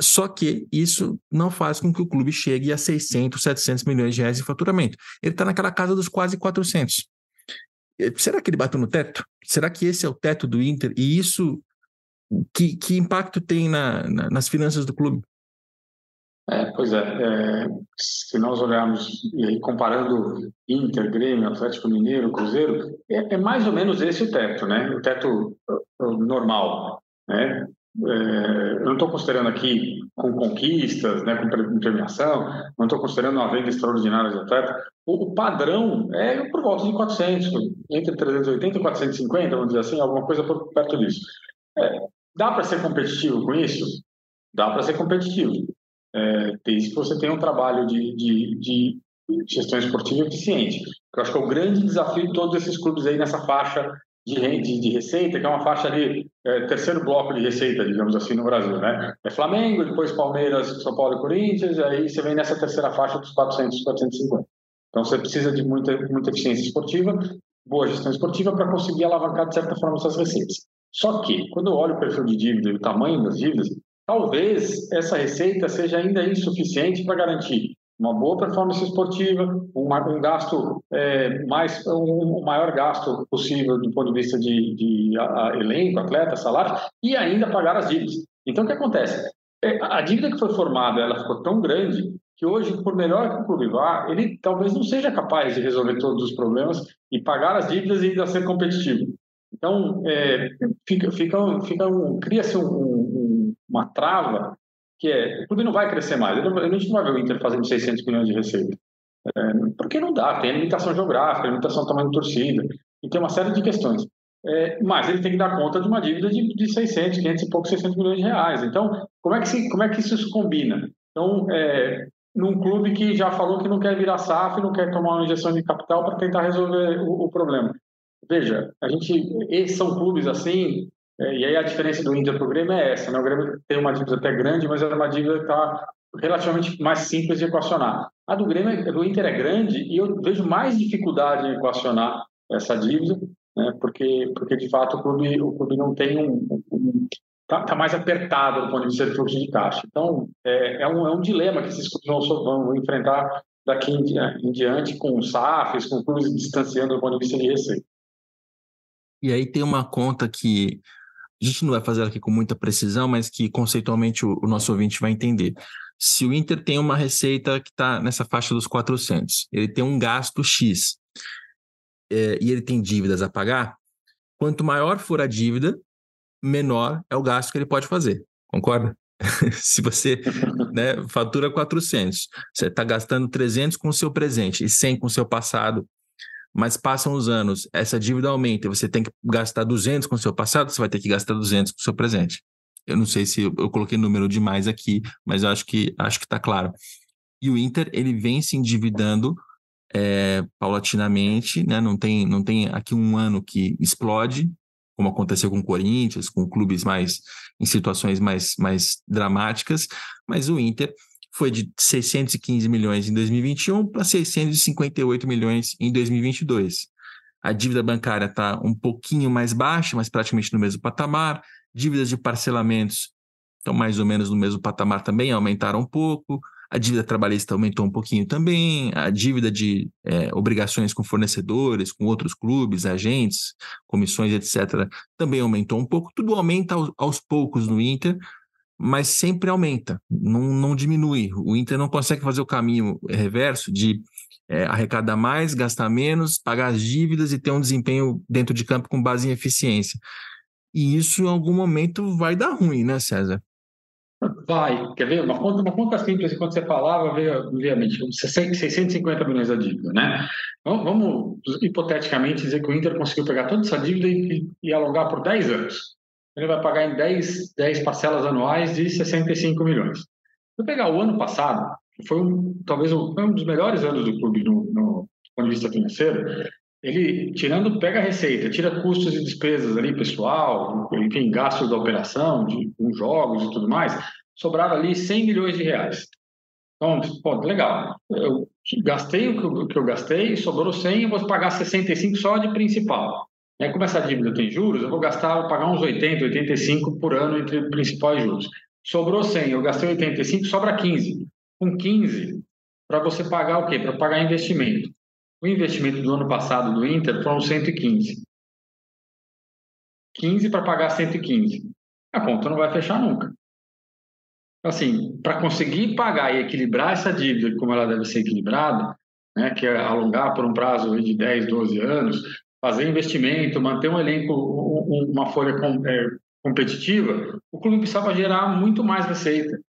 Só que isso não faz com que o clube chegue a 600, 700 milhões de reais de faturamento. Ele está naquela casa dos quase 400. Será que ele bateu no teto? Será que esse é o teto do Inter? E isso, que, que impacto tem na, na, nas finanças do clube? É, pois é, é, se nós olharmos e aí comparando Inter, Grêmio, Atlético Mineiro, Cruzeiro, é, é mais ou menos esse o teto, né? O teto normal, né? É, eu não estou considerando aqui com conquistas, né, com premiação, não estou considerando uma venda extraordinária de atleta. O, o, padrão é por volta de 400, entre 380 e 450, vamos dizer assim, alguma coisa por perto disso. É, dá para ser competitivo com isso? Dá para ser competitivo, é, desde que você tenha um trabalho de, de, de gestão esportiva eficiente. Eu acho que é o grande desafio de todos esses clubes aí nessa faixa de, de, de receita, que é uma faixa ali, é, terceiro bloco de receita, digamos assim, no Brasil, né? É Flamengo, depois Palmeiras, São Paulo e Corinthians, aí você vem nessa terceira faixa dos 400, 450. Então você precisa de muita, muita eficiência esportiva, boa gestão esportiva para conseguir alavancar, de certa forma, essas receitas. Só que, quando eu olho o perfil de dívida e o tamanho das dívidas, talvez essa receita seja ainda insuficiente para garantir uma boa performance esportiva, um, um gasto é, mais, um, um, maior gasto possível do ponto de vista de, de a, a elenco, atleta, salário, e ainda pagar as dívidas. Então, o que acontece? É, a dívida que foi formada, ela ficou tão grande que hoje, por melhor que o clube vá, ele talvez não seja capaz de resolver todos os problemas e pagar as dívidas e ainda ser competitivo. Então, é, fica, fica, fica um, cria-se um, uma trava que é, o clube não vai crescer mais. a gente não vai ver o Inter fazendo 600 milhões de receita. É, porque não dá, tem limitação geográfica, limitação do tamanho de torcida, e tem uma série de questões. É, mas ele tem que dar conta de uma dívida de, de 600, 500 e poucos, 600 milhões de reais. Então, como é que, se, como é que isso combina? Então, é, num clube que já falou que não quer virar SAF, não quer tomar uma injeção de capital para tentar resolver o, o, problema. Veja, a gente, esses são clubes assim, e aí a diferença do Inter para o Grêmio é essa, né? O Grêmio tem uma dívida até grande, mas é uma dívida que está relativamente mais simples de equacionar. A do Grêmio, do Inter é grande e eu vejo mais dificuldade em equacionar essa dívida, né? Porque, porque de fato o clube, o clube não tem um, um Está tá mais apertado do ponto de vista de fluxo de caixa. Então, é, é, um, é um dilema que esses clubes vão enfrentar daqui em, em diante com os SAFs, com clubes distanciando do ponto de vista de receita. E aí tem uma conta que a gente não vai fazer aqui com muita precisão, mas que conceitualmente o, o nosso ouvinte vai entender. Se o Inter tem uma receita que está nessa faixa dos 400, ele tem um gasto X é, e ele tem dívidas a pagar, quanto maior for a dívida, menor é o gasto que ele pode fazer. Concorda? [laughs] Se você né, fatura 400, você está gastando 300 com o seu presente e 100 com o seu passado, mas passam os anos, essa dívida aumenta, você tem que gastar 200 com o seu passado, você vai ter que gastar 200 com o seu presente. Eu não sei se eu, eu coloquei número demais aqui, mas eu acho que acho que está claro. E o Inter ele vem se endividando é, paulatinamente, né? Não tem não tem aqui um ano que explode, como aconteceu com o Corinthians, com clubes mais em situações mais mais dramáticas, mas o Inter foi de 615 milhões em 2021 para 658 milhões em 2022. A dívida bancária está um pouquinho mais baixa, mas praticamente no mesmo patamar. Dívidas de parcelamentos estão mais ou menos no mesmo patamar também, aumentaram um pouco. A dívida trabalhista aumentou um pouquinho também. A dívida de é, obrigações com fornecedores, com outros clubes, agentes, comissões, etc., também aumentou um pouco. Tudo aumenta aos, aos poucos no Inter, mas sempre aumenta, não, não diminui. O Inter não consegue fazer o caminho reverso de é, arrecadar mais, gastar menos, pagar as dívidas e ter um desempenho dentro de campo com base em eficiência. E isso em algum momento vai dar ruim, né, César? Vai. Quer ver? Uma conta, uma conta simples, quando você falava, veio, veio a mente, 650 milhões da dívida, né? Vamos, vamos, hipoteticamente dizer que o Inter conseguiu pegar toda essa dívida e, e alongar por 10 anos ele vai pagar em 10, 10 parcelas anuais de 65 milhões. Se eu pegar o ano passado, foi um, talvez um, um dos melhores anos do clube no, no ponto de vista financeiro, ele, tirando, pega a receita, tira custos e despesas ali, pessoal, enfim, gastos da operação, de, com jogos e tudo mais, sobrava ali 100 milhões de reais. Então, pô, legal. Eu gastei o que eu, o que eu gastei, sobrou 100 e vou pagar 65 só de principal. É, como essa dívida tem juros, eu vou gastar, vou pagar uns 80, 85 por ano entre principal e juros. Sobrou 100, eu gastei 85, sobra 15. Com 15, para você pagar o quê? Para pagar investimento. O investimento do ano passado do Inter foram 115. 15 para pagar 115. A conta não vai fechar nunca. Assim, para conseguir pagar e equilibrar essa dívida como ela deve ser equilibrada, né, que é alongar por um prazo de 10, 12 anos, fazer investimento, manter um elenco, uma folha é, competitiva, o clube precisava gerar muito mais receita.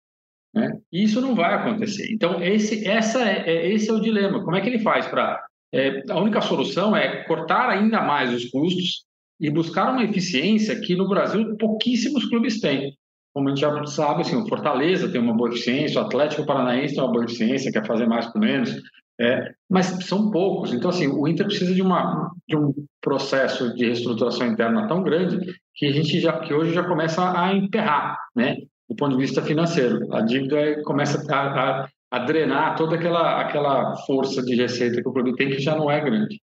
Né? E isso não vai acontecer. Então, esse, essa é, é esse é o dilema. Como é que ele faz para. É, a única solução é cortar ainda mais os custos e buscar uma eficiência que no Brasil pouquíssimos clubes têm. Como a gente já sabe, assim, o Fortaleza tem uma boa eficiência, o Atlético Paranaense tem uma boa eficiência, quer fazer mais com menos, é, mas são poucos. Então, assim, o Inter precisa de, uma, de um processo de reestruturação interna tão grande que a gente já, que hoje já começa a emperrar, né? Do ponto de vista financeiro, a dívida começa a, a, a drenar toda aquela, aquela força de receita que o clube tem que já não é grande.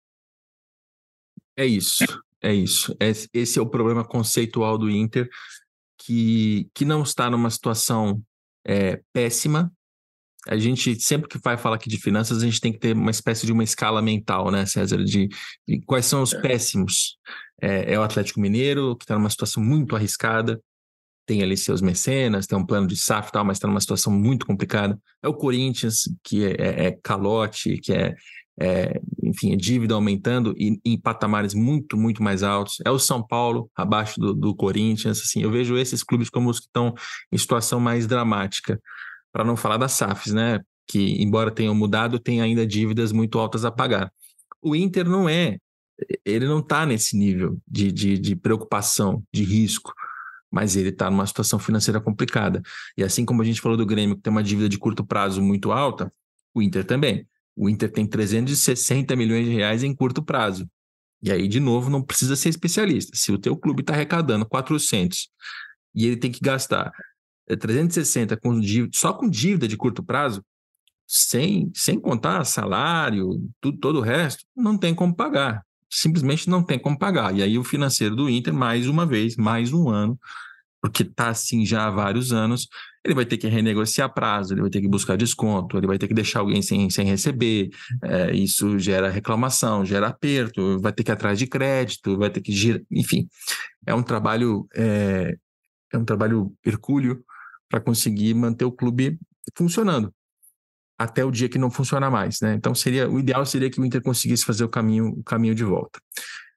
É isso, é isso. Esse é o problema conceitual do Inter, que, que não está numa situação é, péssima, a gente, sempre que vai falar aqui de finanças, a gente tem que ter uma espécie de uma escala mental, né, César? De, de quais são os é. péssimos. É, é, o Atlético Mineiro, que está numa situação muito arriscada, tem ali seus mecenas, tem um plano de SAF e tal, mas está numa situação muito complicada. É o Corinthians, que é, é, é calote, que é, é, enfim, é dívida aumentando e em patamares muito, muito mais altos. É o São Paulo, abaixo do, do Corinthians. Assim, eu vejo esses clubes como os que estão em situação mais dramática para não falar das SAFs, né? Que, embora tenham mudado, tem ainda dívidas muito altas a pagar. O Inter não é, ele não está nesse nível de, de, de, preocupação, de risco, mas ele está numa situação financeira complicada. E assim como a gente falou do Grêmio, que tem uma dívida de curto prazo muito alta, o Inter também. O Inter tem 360 milhões de reais em curto prazo. E aí, de novo, não precisa ser especialista. Se o teu clube está arrecadando 400 e ele tem que gastar 360 com dívida, só com dívida de curto prazo, sem, sem contar salário, tudo, todo o resto, não tem como pagar. Simplesmente não tem como pagar. E aí o financeiro do Inter, mais uma vez, mais um ano, porque está assim já há vários anos, ele vai ter que renegociar prazo, ele vai ter que buscar desconto, ele vai ter que deixar alguém sem, sem receber, é, isso gera reclamação, gera aperto, vai ter que ir atrás de crédito, vai ter que girar, enfim, é um trabalho é, é um trabalho hercúleo para conseguir manter o clube funcionando até o dia que não funciona mais, né? Então seria o ideal seria que o Inter conseguisse fazer o caminho o caminho de volta.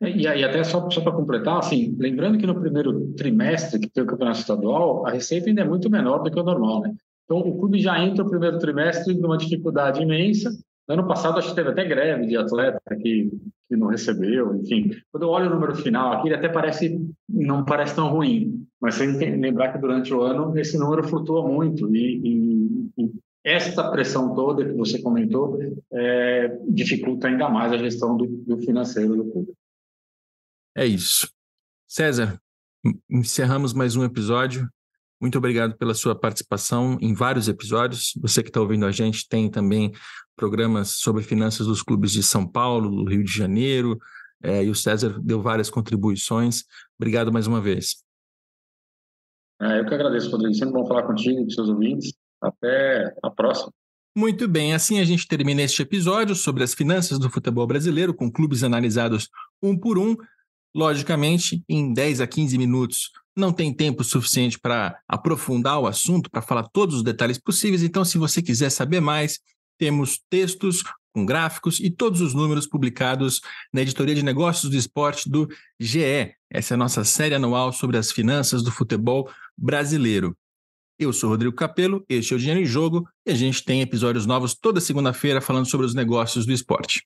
E aí até só, só para completar, assim, lembrando que no primeiro trimestre que tem o campeonato estadual, a receita ainda é muito menor do que o normal, né? Então o clube já entra no primeiro trimestre numa dificuldade imensa Ano passado, acho que teve até greve de atleta que, que não recebeu, enfim. Quando eu olho o número final aqui, ele até parece, não parece tão ruim, mas tem que lembrar que durante o ano esse número flutua muito e, e, e essa pressão toda que você comentou é, dificulta ainda mais a gestão do, do financeiro do clube. É isso. César, encerramos mais um episódio. Muito obrigado pela sua participação em vários episódios. Você que está ouvindo a gente tem também programas sobre finanças dos clubes de São Paulo, do Rio de Janeiro, é, e o César deu várias contribuições. Obrigado mais uma vez. É, eu que agradeço, Rodrigo. Sempre bom falar contigo, com seus ouvintes. Até a próxima. Muito bem, assim a gente termina este episódio sobre as finanças do futebol brasileiro, com clubes analisados um por um, logicamente em 10 a 15 minutos não tem tempo suficiente para aprofundar o assunto, para falar todos os detalhes possíveis. Então, se você quiser saber mais, temos textos com gráficos e todos os números publicados na editoria de negócios do esporte do GE. Essa é a nossa série anual sobre as finanças do futebol brasileiro. Eu sou Rodrigo Capello, este é o Dinheiro em Jogo e a gente tem episódios novos toda segunda-feira falando sobre os negócios do esporte.